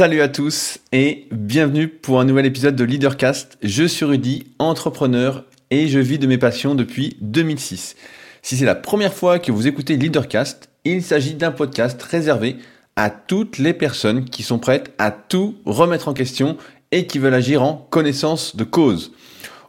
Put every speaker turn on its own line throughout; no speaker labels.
Salut à tous et bienvenue pour un nouvel épisode de Leadercast. Je suis Rudy, entrepreneur et je vis de mes passions depuis 2006. Si c'est la première fois que vous écoutez Leadercast, il s'agit d'un podcast réservé à toutes les personnes qui sont prêtes à tout remettre en question et qui veulent agir en connaissance de cause.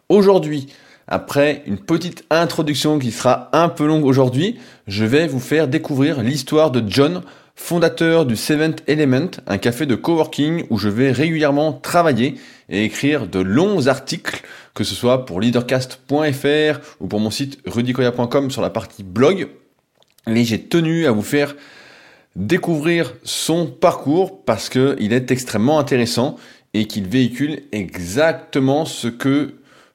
Aujourd'hui, après une petite introduction qui sera un peu longue aujourd'hui, je vais vous faire découvrir l'histoire de John, fondateur du Seventh Element, un café de coworking où je vais régulièrement travailler et écrire de longs articles, que ce soit pour leadercast.fr ou pour mon site rudicoya.com sur la partie blog. Et j'ai tenu à vous faire découvrir son parcours parce qu'il est extrêmement intéressant et qu'il véhicule exactement ce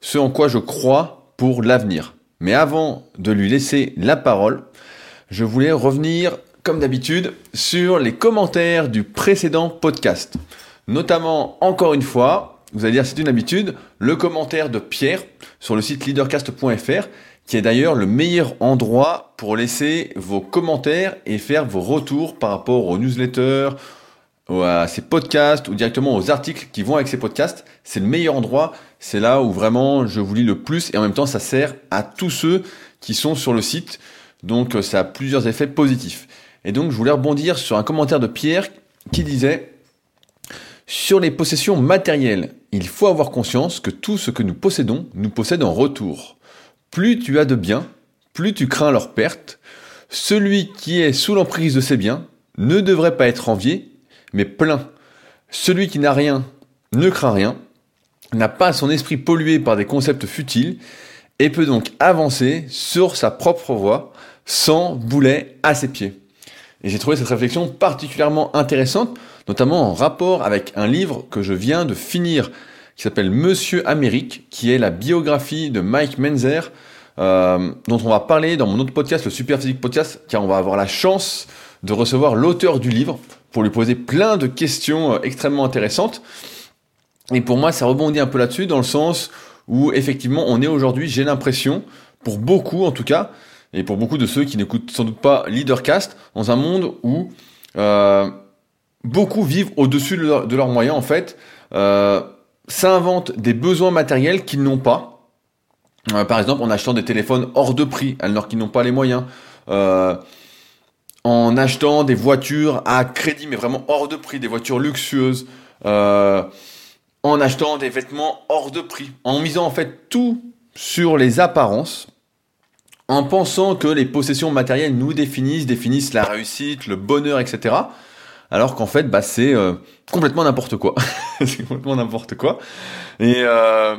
ce en quoi je crois pour l'avenir. Mais avant de lui laisser la parole, je voulais revenir comme d'habitude, sur les commentaires du précédent podcast. Notamment, encore une fois, vous allez dire c'est une habitude, le commentaire de Pierre sur le site leadercast.fr, qui est d'ailleurs le meilleur endroit pour laisser vos commentaires et faire vos retours par rapport aux newsletters, à ces podcasts ou directement aux articles qui vont avec ces podcasts. C'est le meilleur endroit, c'est là où vraiment je vous lis le plus et en même temps ça sert à tous ceux qui sont sur le site. Donc ça a plusieurs effets positifs. Et donc je voulais rebondir sur un commentaire de Pierre qui disait Sur les possessions matérielles, il faut avoir conscience que tout ce que nous possédons nous possède en retour. Plus tu as de biens, plus tu crains leur perte. Celui qui est sous l'emprise de ses biens ne devrait pas être envié, mais plein. Celui qui n'a rien ne craint rien, n'a pas son esprit pollué par des concepts futiles, et peut donc avancer sur sa propre voie sans boulet à ses pieds. Et j'ai trouvé cette réflexion particulièrement intéressante, notamment en rapport avec un livre que je viens de finir, qui s'appelle Monsieur Amérique, qui est la biographie de Mike Menzer, euh, dont on va parler dans mon autre podcast, le Super Physique Podcast, car on va avoir la chance de recevoir l'auteur du livre pour lui poser plein de questions euh, extrêmement intéressantes. Et pour moi, ça rebondit un peu là-dessus, dans le sens où effectivement, on est aujourd'hui, j'ai l'impression, pour beaucoup en tout cas, et pour beaucoup de ceux qui n'écoutent sans doute pas Leadercast, dans un monde où euh, beaucoup vivent au-dessus de, leurs moyens, en fait, euh, s'inventent des besoins matériels qu'ils n'ont pas. Euh, par exemple, en achetant des téléphones hors de prix, alors qu'ils n'ont pas les moyens. En achetant des voitures à crédit, mais vraiment hors de prix, des voitures luxueuses. En achetant des vêtements hors de prix. En misant en fait tout sur les apparences en pensant que les possessions matérielles nous définissent, définissent la réussite, le bonheur, etc. Alors qu'en fait, bah, c'est euh, complètement n'importe quoi. c'est complètement n'importe quoi. Et euh,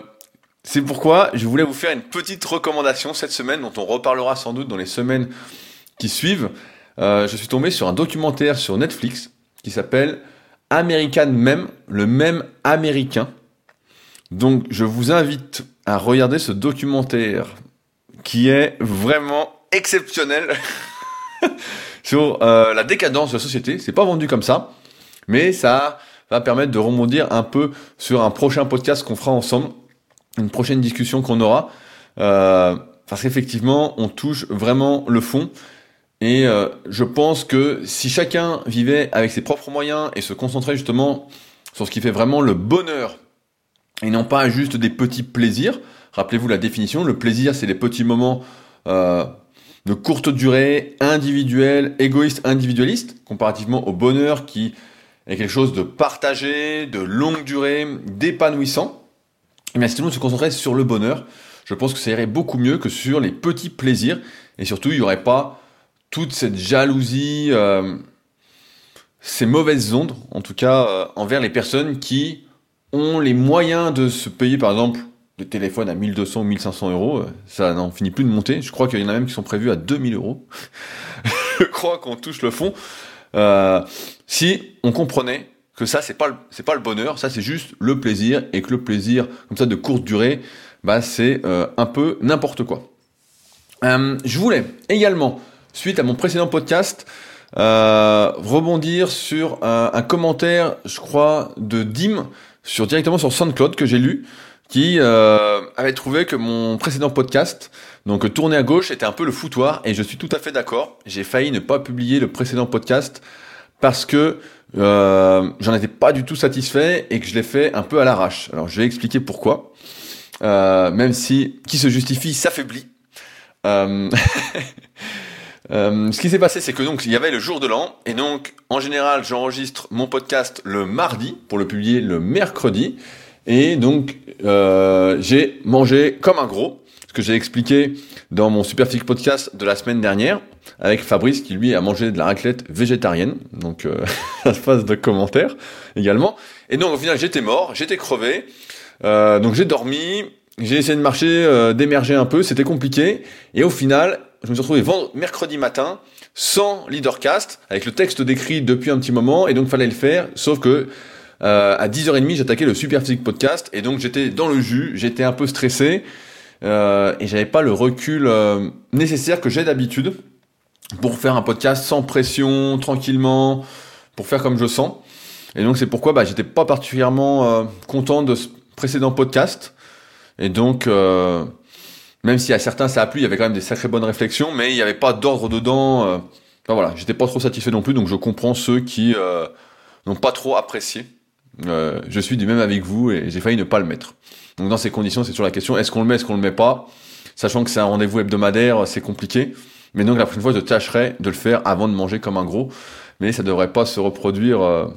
c'est pourquoi je voulais vous faire une petite recommandation cette semaine, dont on reparlera sans doute dans les semaines qui suivent. Euh, je suis tombé sur un documentaire sur Netflix qui s'appelle American Mem, le même américain. Donc je vous invite à regarder ce documentaire qui est vraiment exceptionnel sur euh, la décadence de la société. C'est pas vendu comme ça, mais ça va permettre de rebondir un peu sur un prochain podcast qu'on fera ensemble, une prochaine discussion qu'on aura, euh, parce qu'effectivement, on touche vraiment le fond. Et euh, je pense que si chacun vivait avec ses propres moyens et se concentrait justement sur ce qui fait vraiment le bonheur, et non pas juste des petits plaisirs, Rappelez-vous la définition, le plaisir, c'est les petits moments euh, de courte durée, individuels, égoïstes, individualistes, comparativement au bonheur qui est quelque chose de partagé, de longue durée, d'épanouissant. Mais eh si tout le monde se concentrait sur le bonheur, je pense que ça irait beaucoup mieux que sur les petits plaisirs. Et surtout, il n'y aurait pas toute cette jalousie, euh, ces mauvaises ondes, en tout cas, euh, envers les personnes qui ont les moyens de se payer, par exemple, de téléphone à 1200 ou 1500 euros, euh, ça n'en finit plus de monter. Je crois qu'il y en a même qui sont prévus à 2000 euros. Je crois qu'on touche le fond. Euh, si on comprenait que ça, c'est pas, c'est pas le bonheur, ça, c'est juste le plaisir, et que le plaisir, comme ça, de courte durée, bah, c'est euh, un peu n'importe quoi. je voulais également, suite à mon précédent podcast, rebondir sur un, un, commentaire, je crois, de Dim, sur, directement sur SoundCloud, que j'ai lu, qui euh, avait trouvé que mon précédent podcast, donc tourner à gauche, était un peu le foutoir, et je suis tout à fait d'accord. J'ai failli ne pas publier le précédent podcast parce que euh, j'en étais pas du tout satisfait et que je l'ai fait un peu à l'arrache. Alors je vais expliquer pourquoi. Euh, même si qui se justifie s'affaiblit. Euh, euh, ce qui s'est passé, c'est que donc il y avait le jour de l'an et donc en général j'enregistre mon podcast le mardi pour le publier le mercredi et donc euh, j'ai mangé comme un gros, ce que j'ai expliqué dans mon Superphysique podcast de la semaine dernière avec Fabrice qui lui a mangé de la raclette végétarienne. Donc euh, ça se passe de commentaires également. Et donc au final j'étais mort, j'étais crevé. Euh, donc j'ai dormi, j'ai essayé de marcher, euh, d'émerger un peu, c'était compliqué. Et au final, je me suis retrouvé mercredi matin sans leadercast, avec le texte décrit depuis un petit moment, et donc fallait le faire, sauf que euh, à 10h30 j'attaquais le Super Physique Podcast, et donc j'étais dans le jus, j'étais un peu stressé, euh, et j'avais pas le recul euh, nécessaire que j'ai d'habitude pour faire un podcast sans pression, tranquillement, pour faire comme je sens. Et donc c'est pourquoi bah, j'étais pas particulièrement euh, content de ce précédent podcast. Et donc, euh, même si à certains ça a plu, il y avait quand même des sacrées bonnes réflexions, mais il n'y avait pas d'ordre dedans. Euh, enfin voilà, j'étais pas trop satisfait non plus, donc je comprends ceux qui n'ont pas trop apprécié. Euh, je suis du même avec vous et j'ai failli ne pas le mettre. Donc dans ces conditions, c'est toujours la question est-ce qu'on le met, est-ce qu'on le met pas? Sachant que c'est un rendez-vous hebdomadaire, c'est compliqué. Mais donc la prochaine fois, je tâcherai de le faire avant de manger comme un gros. Mais ça devrait pas se reproduire euh,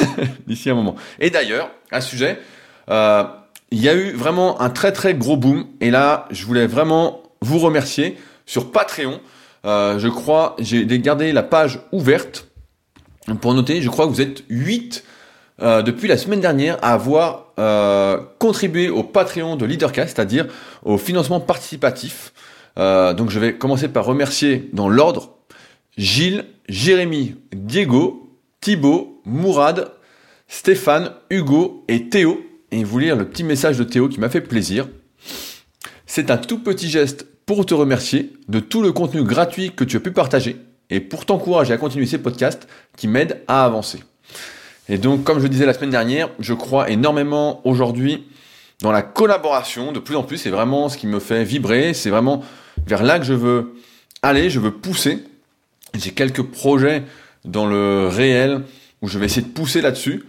d'ici un moment. Et d'ailleurs, à ce sujet, euh, il y a eu vraiment un très très gros boom. Et là, je voulais vraiment vous remercier sur Patreon. Euh, je crois, j'ai gardé la page ouverte pour noter. Je crois que vous êtes 8 euh, depuis la semaine dernière à avoir euh, contribué au Patreon de Leadercast, c'est-à-dire au financement participatif. Euh, donc je vais commencer par remercier dans l'ordre Gilles, Jérémy, Diego, Thibaut, Mourad, Stéphane, Hugo et Théo. Et vous lire le petit message de Théo qui m'a fait plaisir. C'est un tout petit geste pour te remercier de tout le contenu gratuit que tu as pu partager et pour t'encourager à continuer ces podcasts qui m'aident à avancer. Et donc, comme je le disais la semaine dernière, je crois énormément aujourd'hui dans la collaboration de plus en plus. C'est vraiment ce qui me fait vibrer. C'est vraiment vers là que je veux aller, je veux pousser. J'ai quelques projets dans le réel où je vais essayer de pousser là-dessus.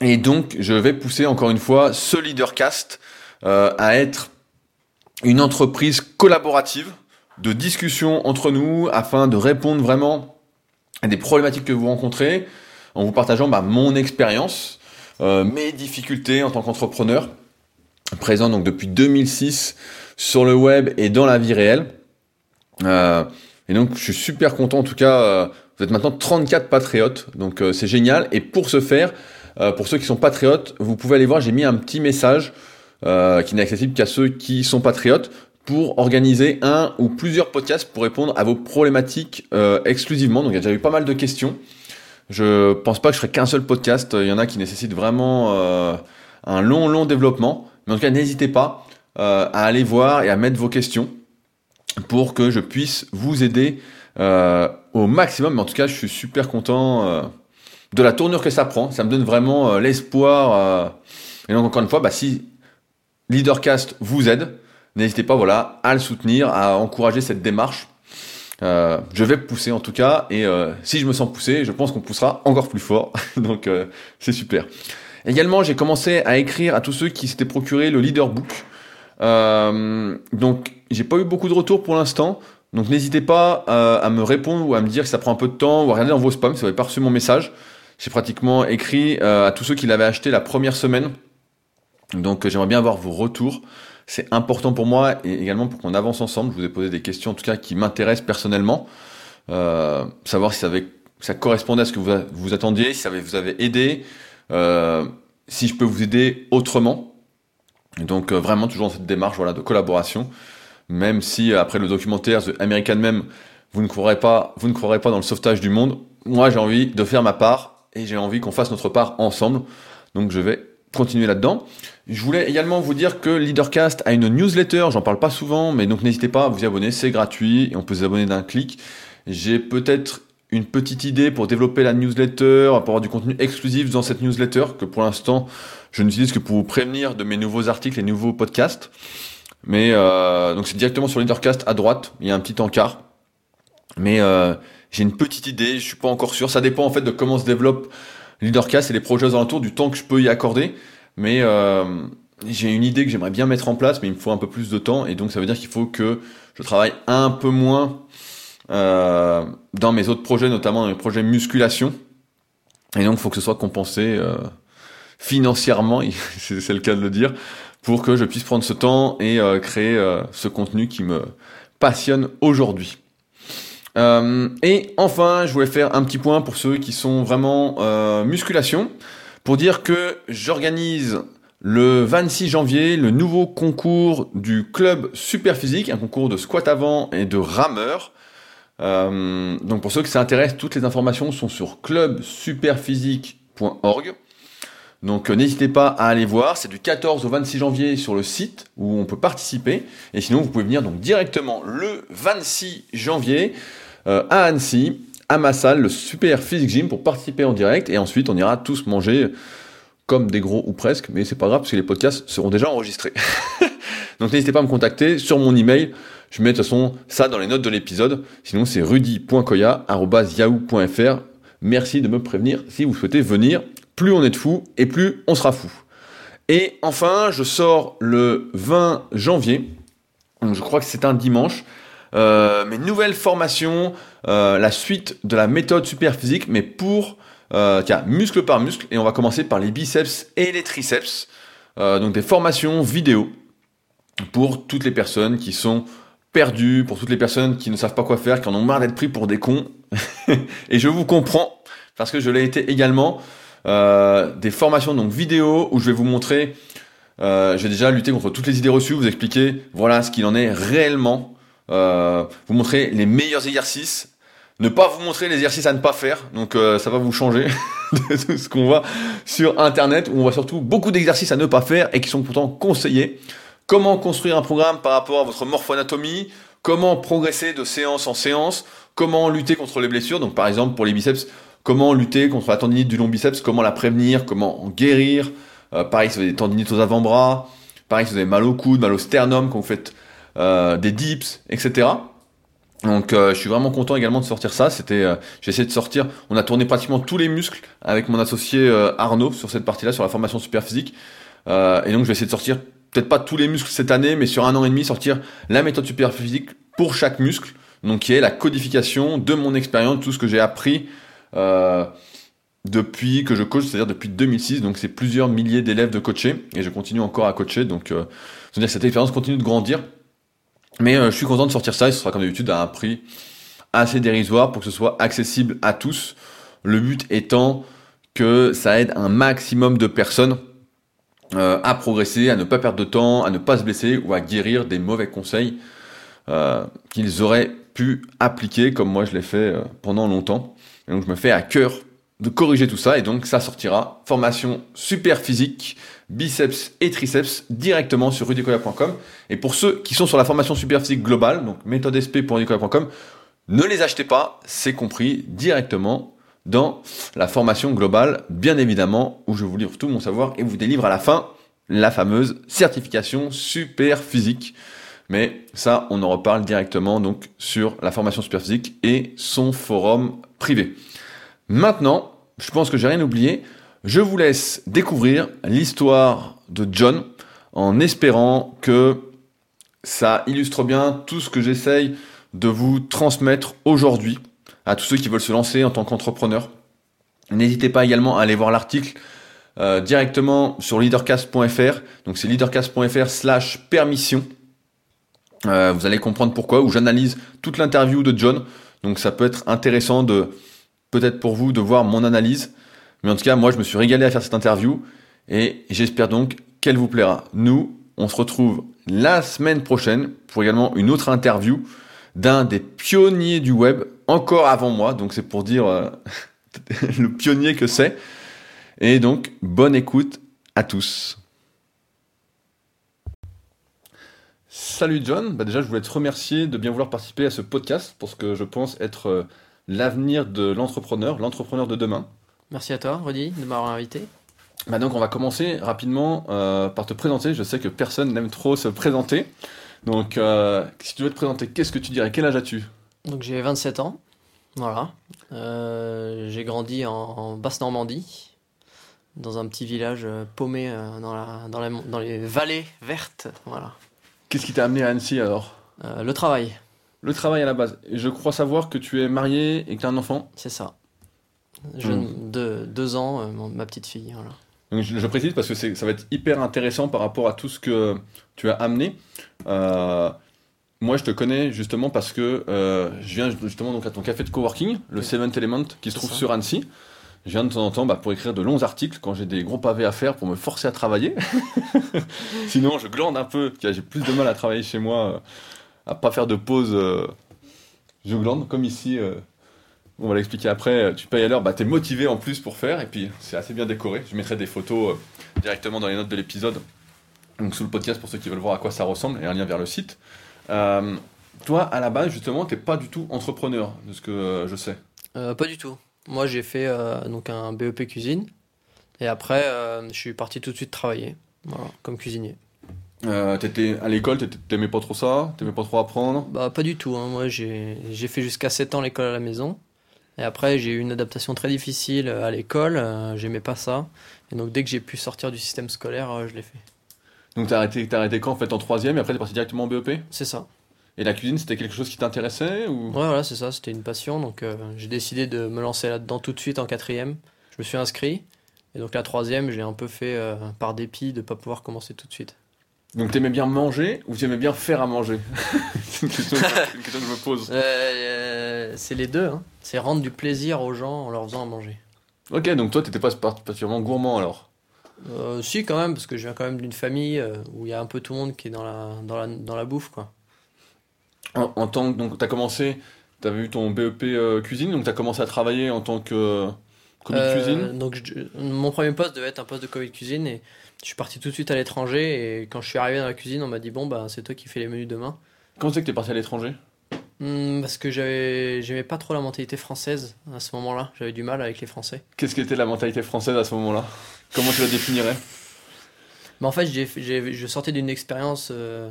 Et donc, je vais pousser encore une fois ce leadercast euh, à être une entreprise collaborative de discussion entre nous afin de répondre vraiment à des problématiques que vous rencontrez en vous partageant bah, mon expérience, euh, mes difficultés en tant qu'entrepreneur, présent donc depuis 2006 sur le web et dans la vie réelle. Euh, et donc je suis super content en tout cas, euh, vous êtes maintenant 34 patriotes, donc c'est génial. Et pour ce faire, pour ceux qui sont patriotes, vous pouvez aller voir, j'ai mis un petit message qui n'est accessible qu'à ceux qui sont patriotes pour organiser un ou plusieurs podcasts pour répondre à vos problématiques exclusivement. Donc il y a déjà eu pas mal de questions. Je pense pas que je ferai qu'un seul podcast. Il y en a qui nécessitent vraiment euh, un long, long développement. Mais en tout cas, n'hésitez pas euh, à aller voir et à mettre vos questions pour que je puisse vous aider euh, au maximum. Mais en tout cas, je suis super content de la tournure que ça prend. Ça me donne vraiment l'espoir. Et donc, encore une fois, bah, si Leadercast vous aide, n'hésitez pas voilà, à le soutenir, à encourager cette démarche. Euh, je vais pousser en tout cas, et euh, si je me sens poussé, je pense qu'on poussera encore plus fort. donc euh, c'est super. Également, j'ai commencé à écrire à tous ceux qui s'étaient procuré le leader book. Euh, donc, j'ai pas eu beaucoup de retours pour l'instant. Donc, n'hésitez pas euh, à me répondre ou à me dire que ça prend un peu de temps ou à regarder dans vos spams si vous n'avez pas reçu mon message. J'ai pratiquement écrit euh, à tous ceux qui l'avaient acheté la première semaine. Donc, j'aimerais bien avoir vos retours. C'est important pour moi et également pour qu'on avance ensemble. Je vous ai posé des questions en tout cas qui m'intéressent personnellement. Euh, savoir si ça, avait, ça correspondait à ce que vous, vous attendiez, si ça avait- vous avez aidé, euh, si je peux vous aider autrement. Donc euh, vraiment toujours dans cette démarche voilà, de collaboration. Même si euh, après le documentaire The American Meme, vous ne croirez pas, vous ne croirez pas dans le sauvetage du monde. Moi j'ai envie de faire ma part et j'ai envie qu'on fasse notre part ensemble. Donc je vais continuer là-dedans. Je voulais également vous dire que Leadercast a une newsletter, j'en parle pas souvent, mais donc n'hésitez pas à vous y abonner, c'est gratuit et on peut s'abonner d'un clic. J'ai peut-être une petite idée pour développer la newsletter, pour avoir du contenu exclusif dans cette newsletter, que pour l'instant je n'utilise que pour vous prévenir de mes nouveaux articles et nouveaux podcasts. Mais euh, donc c'est directement sur Leadercast à droite, il y a un petit encart. Mais euh, j'ai une petite idée, je suis pas encore sûr. Ça dépend en fait de comment se développe Leadercast et les projets alentours, du temps que je peux y accorder. Mais euh, j'ai une idée que j'aimerais bien mettre en place, mais il me faut un peu plus de temps. Et donc ça veut dire qu'il faut que je travaille un peu moins euh, dans mes autres projets, notamment dans mes projets musculation. Et donc il faut que ce soit compensé euh, financièrement, c'est le cas de le dire, pour que je puisse prendre ce temps et euh, créer ce contenu qui me passionne aujourd'hui. Euh, et enfin, je voulais faire un petit point pour ceux qui sont vraiment musculation, pour dire que j'organise le 26 janvier le nouveau concours du club Super Physique, un concours de squat avant et de rameur. donc pour ceux qui s'intéressent, toutes les informations sont sur clubsuperphysique.org. Donc euh, n'hésitez pas à aller voir, c'est du 14 au 26 janvier sur le site où on peut participer. Et sinon, vous pouvez venir donc directement le 26 janvier euh, à Annecy, à ma salle, le Super Physique Gym, pour participer en direct. Et ensuite, on ira tous manger comme des gros ou presque, mais c'est pas grave parce que les podcasts seront déjà enregistrés. donc n'hésitez pas à me contacter sur mon email. Je mets de toute façon ça dans les notes de l'épisode. Sinon, c'est rudy.koya.yahoo.fr. Merci de me prévenir si vous souhaitez venir plus on est de fous et plus on sera fou. Et enfin, je sors le 20 janvier, donc je crois que c'est un dimanche, euh, mes nouvelles formations, euh, la suite de la méthode super physique, mais pour euh, tiens, muscle par muscle, et on va commencer par les biceps et les triceps, donc des formations vidéo pour toutes les personnes qui sont perdues, pour toutes les personnes qui ne savent pas quoi faire, qui en ont marre d'être pris pour des cons, et je vous comprends, parce que je l'ai été également. Euh, des formations donc vidéo où je vais vous montrer, euh, j'ai déjà lutté contre toutes les idées reçues, vous expliquer voilà ce qu'il en est réellement, euh, vous montrer les meilleurs exercices, ne pas vous montrer les exercices à ne pas faire, donc euh, ça va vous changer de ce qu'on voit sur internet où on voit surtout beaucoup d'exercices à ne pas faire et qui sont pourtant conseillés. Comment construire un programme par rapport à votre morphoanatomie, comment progresser de séance en séance, comment lutter contre les blessures, donc par exemple pour les biceps, comment lutter contre la tendinite du long biceps, comment la prévenir, comment en guérir? Euh, pareil, si vous avez des tendinites aux avant-bras, pareil, si vous avez mal au coude, mal au sternum, quand vous faites des dips, etc. Donc euh, je suis vraiment content également de sortir ça. C'était, j'ai essayé de sortir. On a tourné pratiquement tous les muscles avec mon associé Arnaud sur cette partie-là, sur la formation super physique. et donc je vais essayer de sortir peut-être pas tous les muscles cette année, mais sur un an et demi sortir la méthode super physique pour chaque muscle. Donc qui est la codification de mon expérience, tout ce que j'ai appris euh, depuis que je coach, c'est-à-dire depuis 2006. Donc c'est plusieurs milliers d'élèves de coacher et je continue encore à coacher. Donc euh, cette expérience continue de grandir. Mais euh, je suis content de sortir ça ce sera comme d'habitude à un prix assez dérisoire pour que ce soit accessible à tous. Le but étant que ça aide un maximum de personnes euh, à progresser, à ne pas perdre de temps, à ne pas se blesser ou à guérir des mauvais conseils euh, qu'ils auraient pu appliquer comme moi je l'ai fait pendant longtemps. Et donc je me fais à cœur de corriger tout ça et donc ça sortira formation super physique, biceps et triceps directement sur rudicoya.com. Et pour ceux qui sont sur la formation super physique globale, donc méthode SP pour ne les achetez pas, c'est compris directement dans la formation globale, bien évidemment, où je vous livre tout mon savoir et vous délivre à la fin la fameuse certification super physique. Mais ça, on en reparle directement donc sur la formation super physique et son forum privé. Maintenant, je pense que j'ai rien oublié. Je vous laisse découvrir l'histoire de John en espérant que ça illustre bien tout ce que j'essaye de vous transmettre aujourd'hui à tous ceux qui veulent se lancer en tant qu'entrepreneur. N'hésitez pas également à aller voir l'article euh, directement sur leadercast.fr. Donc c'est leadercast.fr slash permission. Euh, vous allez comprendre pourquoi, où j'analyse toute l'interview de John. Donc ça peut être intéressant de peut-être pour vous de voir mon analyse. Mais en tout cas, moi, je me suis régalé à faire cette interview et j'espère donc qu'elle vous plaira. Nous, on se retrouve la semaine prochaine pour également une autre interview d'un des pionniers du web, encore avant moi. Donc c'est pour dire euh, le pionnier que c'est. Et donc, bonne écoute à tous. Salut John, bah déjà je voulais te remercier de bien vouloir participer à ce podcast parce que je pense être euh, l'avenir de l'entrepreneur, l'entrepreneur de demain.
Merci à toi Rudy de m'avoir invité.
Bah donc on va commencer rapidement euh, par te présenter, je sais que personne n'aime trop se présenter. Donc euh, si tu veux te présenter, qu'est-ce que tu dirais? Quel âge as-tu?
Donc j'ai 27 ans. Voilà. Euh, j'ai grandi en, en Basse-Normandie, dans un petit village paumé dans, la, dans, la- dans les vallées vertes. Voilà.
Qu'est-ce qui t'a amené à Annecy alors?
Le travail,
Le travail à la base. Et je crois savoir que tu es marié et que tu as un enfant.
c'est ça. Jeune, de, deux ans, euh, ma petite fille. Voilà.
Donc, je, je précise parce que ça va être hyper intéressant par rapport à tout ce que tu as amené. Euh, moi, je te connais justement parce que euh, je viens justement donc à ton café de coworking, le. Seventh Element, qui se trouve
ça.
sur Annecy. Je viens de temps en temps bah, pour écrire de longs articles quand j'ai des gros pavés à faire pour me forcer à travailler. Sinon, je glande un peu. J'ai plus de mal à travailler chez moi, à pas faire de pause. euh, je glande comme ici. euh, on va l'expliquer après. Tu payes à l'heure, bah, tu es motivé en plus pour faire. Et puis, c'est assez bien décoré. Je mettrai des photos euh, directement dans les notes de l'épisode. Donc, sous le podcast pour ceux qui veulent voir à quoi ça ressemble et un lien vers le site. Euh, toi, à la base, justement, t'es pas du tout entrepreneur, de ce que euh, je sais.
Euh, pas du tout. Moi, j'ai fait euh, donc un BEP cuisine. Et après, euh, je suis parti tout de suite travailler. Comme cuisinier.
Euh, t'étais à l'école, t'aimais pas trop ça, t'aimais pas trop apprendre?
Bah, pas du tout. hein. Moi, j'ai fait jusqu'à 7 ans l'école à la maison. Et après, j'ai eu une adaptation très difficile à l'école. euh, J'aimais pas ça. Et donc, dès que j'ai pu sortir du système scolaire, euh, je l'ai fait.
Donc t'as arrêté, t'as arrêté quand en fait en troisième et après t'es parti directement en BEP
C'est ça.
Et la cuisine c'était quelque chose qui t'intéressait ou?
Ouais, voilà, c'est ça. C'était une passion. Donc, euh, j'ai décidé de me lancer là-dedans tout de suite en quatrième. Je me suis inscrit. Et donc, la troisième, j'ai un peu fait euh, par dépit de pas pouvoir commencer tout de suite.
Donc t'aimais bien manger ou t'aimais bien faire à manger? C'est une question, une question que je me pose.
Euh, euh, c'est les deux. Hein. C'est rendre du plaisir aux gens en leur faisant à manger.
Ok, donc toi t'étais pas particulièrement gourmand alors?
Euh, si, quand même, parce que je viens quand même d'une famille où il y a un peu tout le monde qui est dans la, dans la, dans la bouffe, quoi.
En, en tant que donc t'as commencé, t'avais eu ton BEP euh, cuisine, donc t'as commencé à travailler en tant que euh, commis de
Euh,
cuisine?
donc, je- mon premier poste devait être un poste de commis de cuisine et je suis parti tout de suite à l'étranger. Et quand je suis arrivé dans la cuisine, on m'a dit Bon, bah, c'est toi qui fais les menus demain.
Quand c'est que t'es parti à l'étranger?
Hmm, parce que j'avais, j'aimais pas trop la mentalité française à ce moment-là. J'avais du mal avec les Français.
Qu'est-ce qu'était la mentalité française à ce moment-là? Comment tu la définirais?
Mais en fait, j'ai, fait- j'ai- je sortais d'une expérience euh,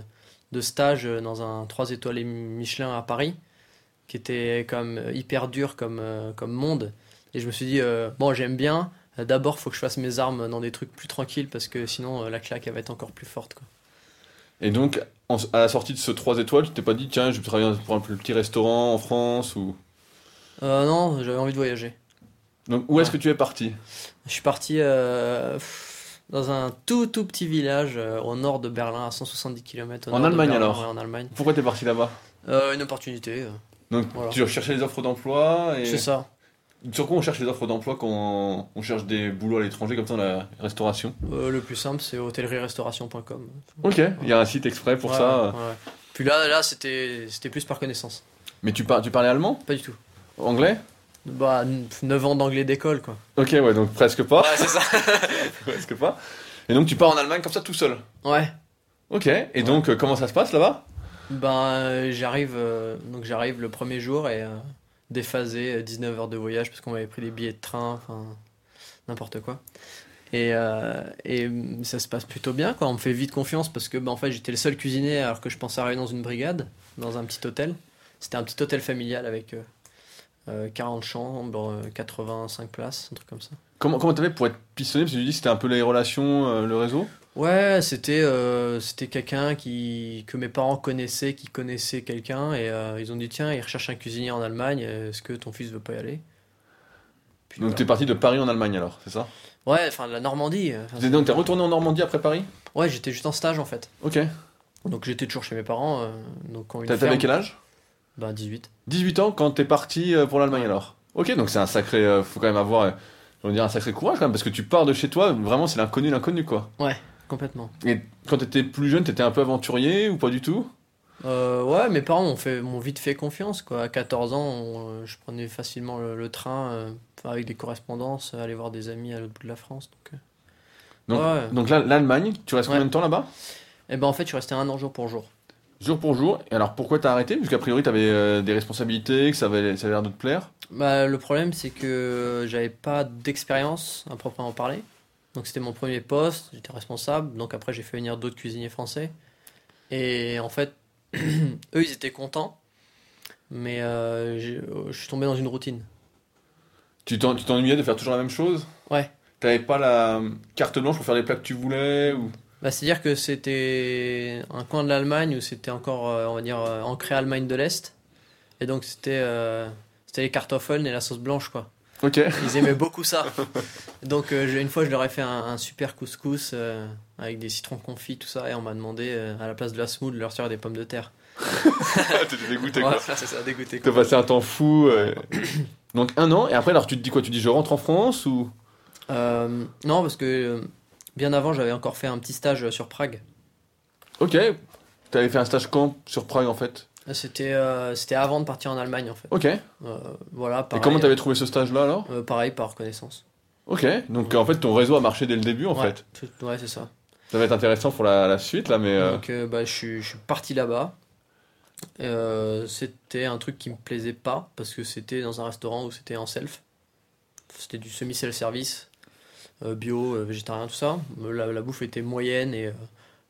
de stage euh, dans un 3 étoiles Michelin à Paris, qui était comme euh, hyper dur comme, euh, comme monde. Et je me suis dit, euh, bon, j'aime bien, d'abord, faut que je fasse mes armes dans des trucs plus tranquilles, parce que sinon, euh, la claque, elle va être encore plus forte. Quoi.
Et donc, en- à la sortie de ce 3 étoiles, tu t'es pas dit, tiens, je vais travailler pour un petit restaurant en France ou?
Euh, non, j'avais envie de voyager.
Donc, où est-ce
Ouais.
que tu es parti?
Je suis parti euh, dans un tout tout petit village euh, au nord de Berlin, à 170 km.
En Allemagne, alors?
En Allemagne.
Pourquoi t'es parti là-bas?
Une opportunité.
Donc,
Voilà.
tu recherchais les offres d'emploi et.
C'est ça.
Sur quoi on cherche les offres d'emploi quand on cherche des boulots à l'étranger, comme ça, dans la restauration?
Euh, le plus simple, c'est hôtellerie-restauration.com.
Ok, il y a un site exprès pour
Ouais,
ça.
ouais, ouais. Puis là, là c'était c'était plus par connaissance.
Mais tu, par- tu parlais allemand?
Pas du tout.
Anglais?
Bah, 9 ans d'anglais d'école, quoi.
Ok, ouais, donc presque pas.
Ouais, c'est ça.
presque pas. Et donc, tu pars en Allemagne comme ça tout seul?
Ouais.
Ok, et donc, euh, comment ça se passe là-bas?
Ben, euh, j'arrive euh, donc j'arrive le premier jour et euh, déphasé, euh, 19 heures de voyage parce qu'on m'avait pris des billets de train, enfin n'importe quoi. Et, euh, et ça se passe plutôt bien, quoi. On me fait vite confiance parce que ben, en fait j'étais le seul cuisinier alors que je pensais arriver dans une brigade, dans un petit hôtel. C'était un petit hôtel familial avec euh, euh, 40 chambres, euh, 85 places, un truc comme ça.
Comment comment t'avais pour être pistonné? Parce que tu dis que c'était un peu les relations, euh, le réseau
Ouais, c'était euh, c'était quelqu'un qui que mes parents connaissaient, qui connaissait quelqu'un et euh, ils ont dit tiens, ils recherchent un cuisinier en Allemagne, est-ce que ton fils veut pas y aller? Puis
Donc,
voilà.
t'es parti de Paris en Allemagne alors, c'est ça?
Ouais, enfin de la Normandie. euh, enfin,
Donc, t'es retourné en Normandie après Paris?
Ouais, j'étais juste en stage en fait.
Ok.
Donc j'étais toujours chez mes parents. euh, donc quand
T'avais
ferme,
quel âge?
Bah 18.
18 ans quand t'es parti pour l'Allemagne alors Ok, donc c'est un sacré. euh, faut quand même avoir. euh, je veux dire un sacré courage quand même, parce que tu pars de chez toi, vraiment c'est l'inconnu, l'inconnu quoi.
Complètement.
Et quand t'étais plus jeune, t'étais un peu aventurier ou pas du tout?
Euh, ouais, mes parents m'ont fait m'ont vite fait confiance quoi. À 14 ans, on- euh, je prenais facilement le, le train euh, avec des correspondances, aller voir des amis à l'autre bout de la France. Donc.
Donc,
Ouais.
donc là, l'Allemagne, tu restes
Ouais.
combien de temps là-bas?
Et ben en fait, je resté un an jour pour jour.
Jour pour jour. Et alors pourquoi t'as arrêté? Qu'a priori t'avais des responsabilités, que ça avait, ça avait l'air de te plaire.
Bah, le problème, c'est que j'avais pas d'expérience à proprement parler. Donc, c'était mon premier poste, j'étais responsable. Donc, après, j'ai fait venir d'autres cuisiniers français. Et en fait, eux, ils étaient contents. Mais euh, j'ai- je suis tombé dans une routine.
Tu t'en- tu t'ennuyais de faire toujours la même chose?
Ouais.
T'avais pas la carte blanche pour faire les plats que tu voulais ou...
Bah, C'est-à-dire que c'était un coin de l'Allemagne où c'était encore, euh, on va dire, euh, ancré Allemagne de l'Est. Et donc c'était euh, c'était les kartoffeln et la sauce blanche, quoi.
Ok.
Ils aimaient beaucoup ça. Donc euh, une fois, je leur ai fait un, un super couscous euh, avec des citrons confits, tout ça, et on m'a demandé, euh, à la place de la semoule, de leur servir des pommes de terre.
T'étais dégoûté
Ouais,
quoi.
c'est ça, dégoûté.
T'as passé un temps fou. Donc un an, et après alors tu te dis quoi Tu dis je rentre en France ou?
Non, parce que bien avant, j'avais encore fait un petit stage sur Prague.
Ok. T'avais fait un stage camp sur Prague en fait?
C'était euh, c'était avant de partir en Allemagne, en fait.
Ok. Et
Euh, voilà, pareil.
comment t'avais trouvé ce stage là alors?
Euh, Pareil, par reconnaissance.
Ok. Donc en fait ton réseau a marché dès le début en
ouais,
fait.
tout- ouais, c'est ça.
Ça va être intéressant pour la, la suite là, mais. euh,
Donc euh, bah, je, suis, je suis parti là-bas. Euh, c'était un truc qui me plaisait pas parce que c'était dans un restaurant où c'était en self. C'était du semi-self-service, euh, bio, euh, végétarien, tout ça. Euh, La, la bouffe était moyenne et euh,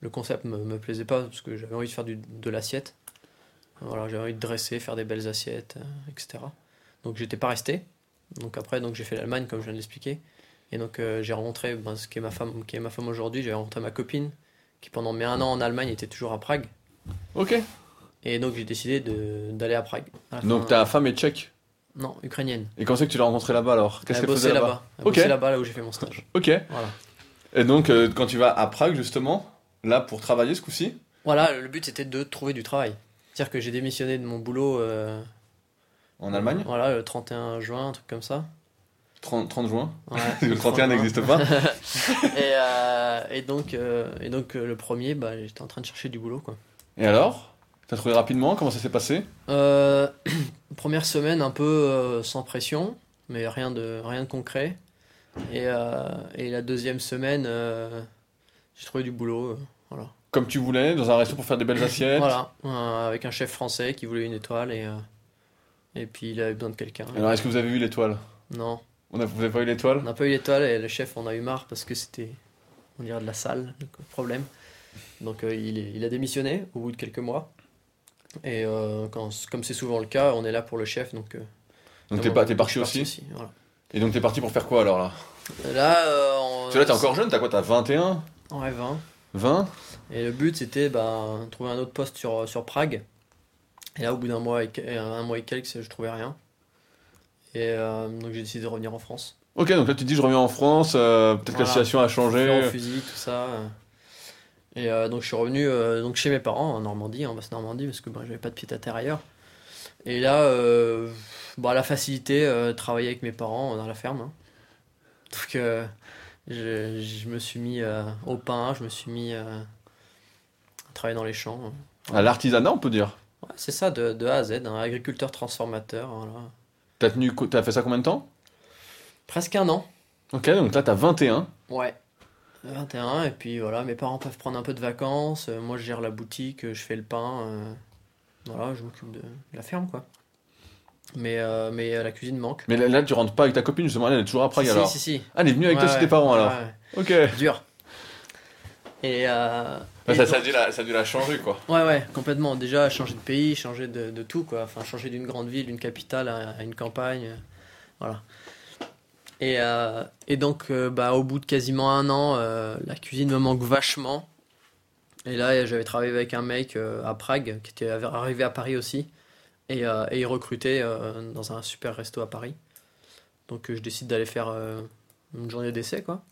le concept me, me plaisait pas parce que j'avais envie de faire du, de l'assiette. Voilà, j'avais envie de dresser, faire des belles assiettes, euh, etc. Donc j'étais pas resté. Donc après, donc j'ai fait l'Allemagne comme je viens de l'expliquer. Et donc euh, j'ai rencontré ben, ce qui est ma femme, qui est ma femme aujourd'hui. J'ai rencontré ma copine qui pendant mes un an en Allemagne était toujours à Prague.
Ok.
Et donc j'ai décidé d'aller à Prague. À
Donc
fin-
ta femme est tchèque?
Non, ukrainienne.
Et quand c'est que tu l'as rencontrée là-bas alors? Qu'est-ce
Elle
qu'elle faisait
là-bas. Elle
Ok.
bossait là-bas, là où j'ai fait mon stage.
Ok.
Voilà.
Et donc euh, quand tu vas à Prague justement, là pour travailler ce coup-ci?
Voilà, le but c'était de trouver du travail. C'est-à-dire que j'ai démissionné de mon boulot. euh,
en Allemagne,
Voilà, le 31 juin, un truc comme ça.
30, 30 juin?
Ouais,
Le 31
juin.
n'existe pas.
Et, euh, et donc, euh, et donc le premier, bah, j'étais en train de chercher du boulot. Quoi.
Et alors? T'as trouvé rapidement? Comment ça s'est passé?
Euh, première semaine un peu euh, sans pression, mais rien de, rien de concret. Et, euh, et la deuxième semaine, j'ai trouvé du boulot.
Comme tu voulais, dans un resto pour faire des belles assiettes
Voilà, euh, avec un chef français qui voulait une étoile et, euh, et puis il avait besoin de quelqu'un.
Alors est-ce que vous avez vu l'étoile?
Non,
On a, Vous avez pas eu l'étoile?
On n'a pas eu l'étoile et le chef on a eu marre parce que c'était, on dirait de la salle, le problème. Donc euh, il, est- il a démissionné au bout de quelques mois. Et quand, comme c'est souvent le cas, on est là pour le chef. Donc,
Donc
Ah
t'es pas, t'es parti aussi
voilà.
Et donc t'es parti pour faire quoi alors là?
Là, on-
Parce que là t'es encore jeune, t'as quoi T'as 21
Ouais, 20.
20
Et le but, c'était bah, trouver un autre poste sur, sur Prague. Et là, au bout d'un mois et, un mois et quelques, je trouvais rien. Et euh, donc, j'ai décidé de revenir en France.
Ok, donc là tu te dis je reviens en France, euh, peut-être que la situation a changé.
fusil, tout ça. euh. Et euh, donc, je suis revenu donc chez mes parents en Normandie, en Basse-Normandie, parce que bah, j'avais pas de pied à terre ailleurs. Et là, bah, la facilité, travailler avec mes parents dans la ferme. hein. Donc, je, je me suis mis euh, au pain, je me suis mis euh, à travailler dans les champs.
À l'artisanat on peut dire.
Ouais, c'est ça, de, de A à Z, un agriculteur transformateur. Voilà.
T'as tenu, t'as fait ça combien de temps?
Presque un an.
Ok, donc là t'as 21.
Ouais. 21, et puis voilà, mes parents peuvent prendre un peu de vacances. euh, moi, je gère la boutique, je fais le pain. euh, voilà, je m'occupe de, de la ferme, quoi. Mais, euh, mais euh, la cuisine manque.
Mais là, là, tu rentres pas avec ta copine justement, elle est toujours à Prague
si,
alors.
si, si, si.
Ah, elle est venue avec
Ouais,
toi chez tes parents alors.
ouais,
Ok.
Dur. Et, euh,
Bah,
et
ça,
donc-
ça, a dû la, ça a dû la changer quoi.
Ouais, ouais, complètement. Déjà, changer de pays, changer de, de tout, quoi. Enfin, changer d'une grande ville, d'une capitale à, à une campagne. Voilà. Et, et donc, bah, au bout de quasiment un an, la cuisine me manque vachement. Et là, j'avais travaillé avec un mec à Prague, qui était arrivé à Paris aussi. Et, euh, et il recrutait euh, dans un super resto à Paris. Donc, euh, je décide d'aller faire une journée d'essai, quoi.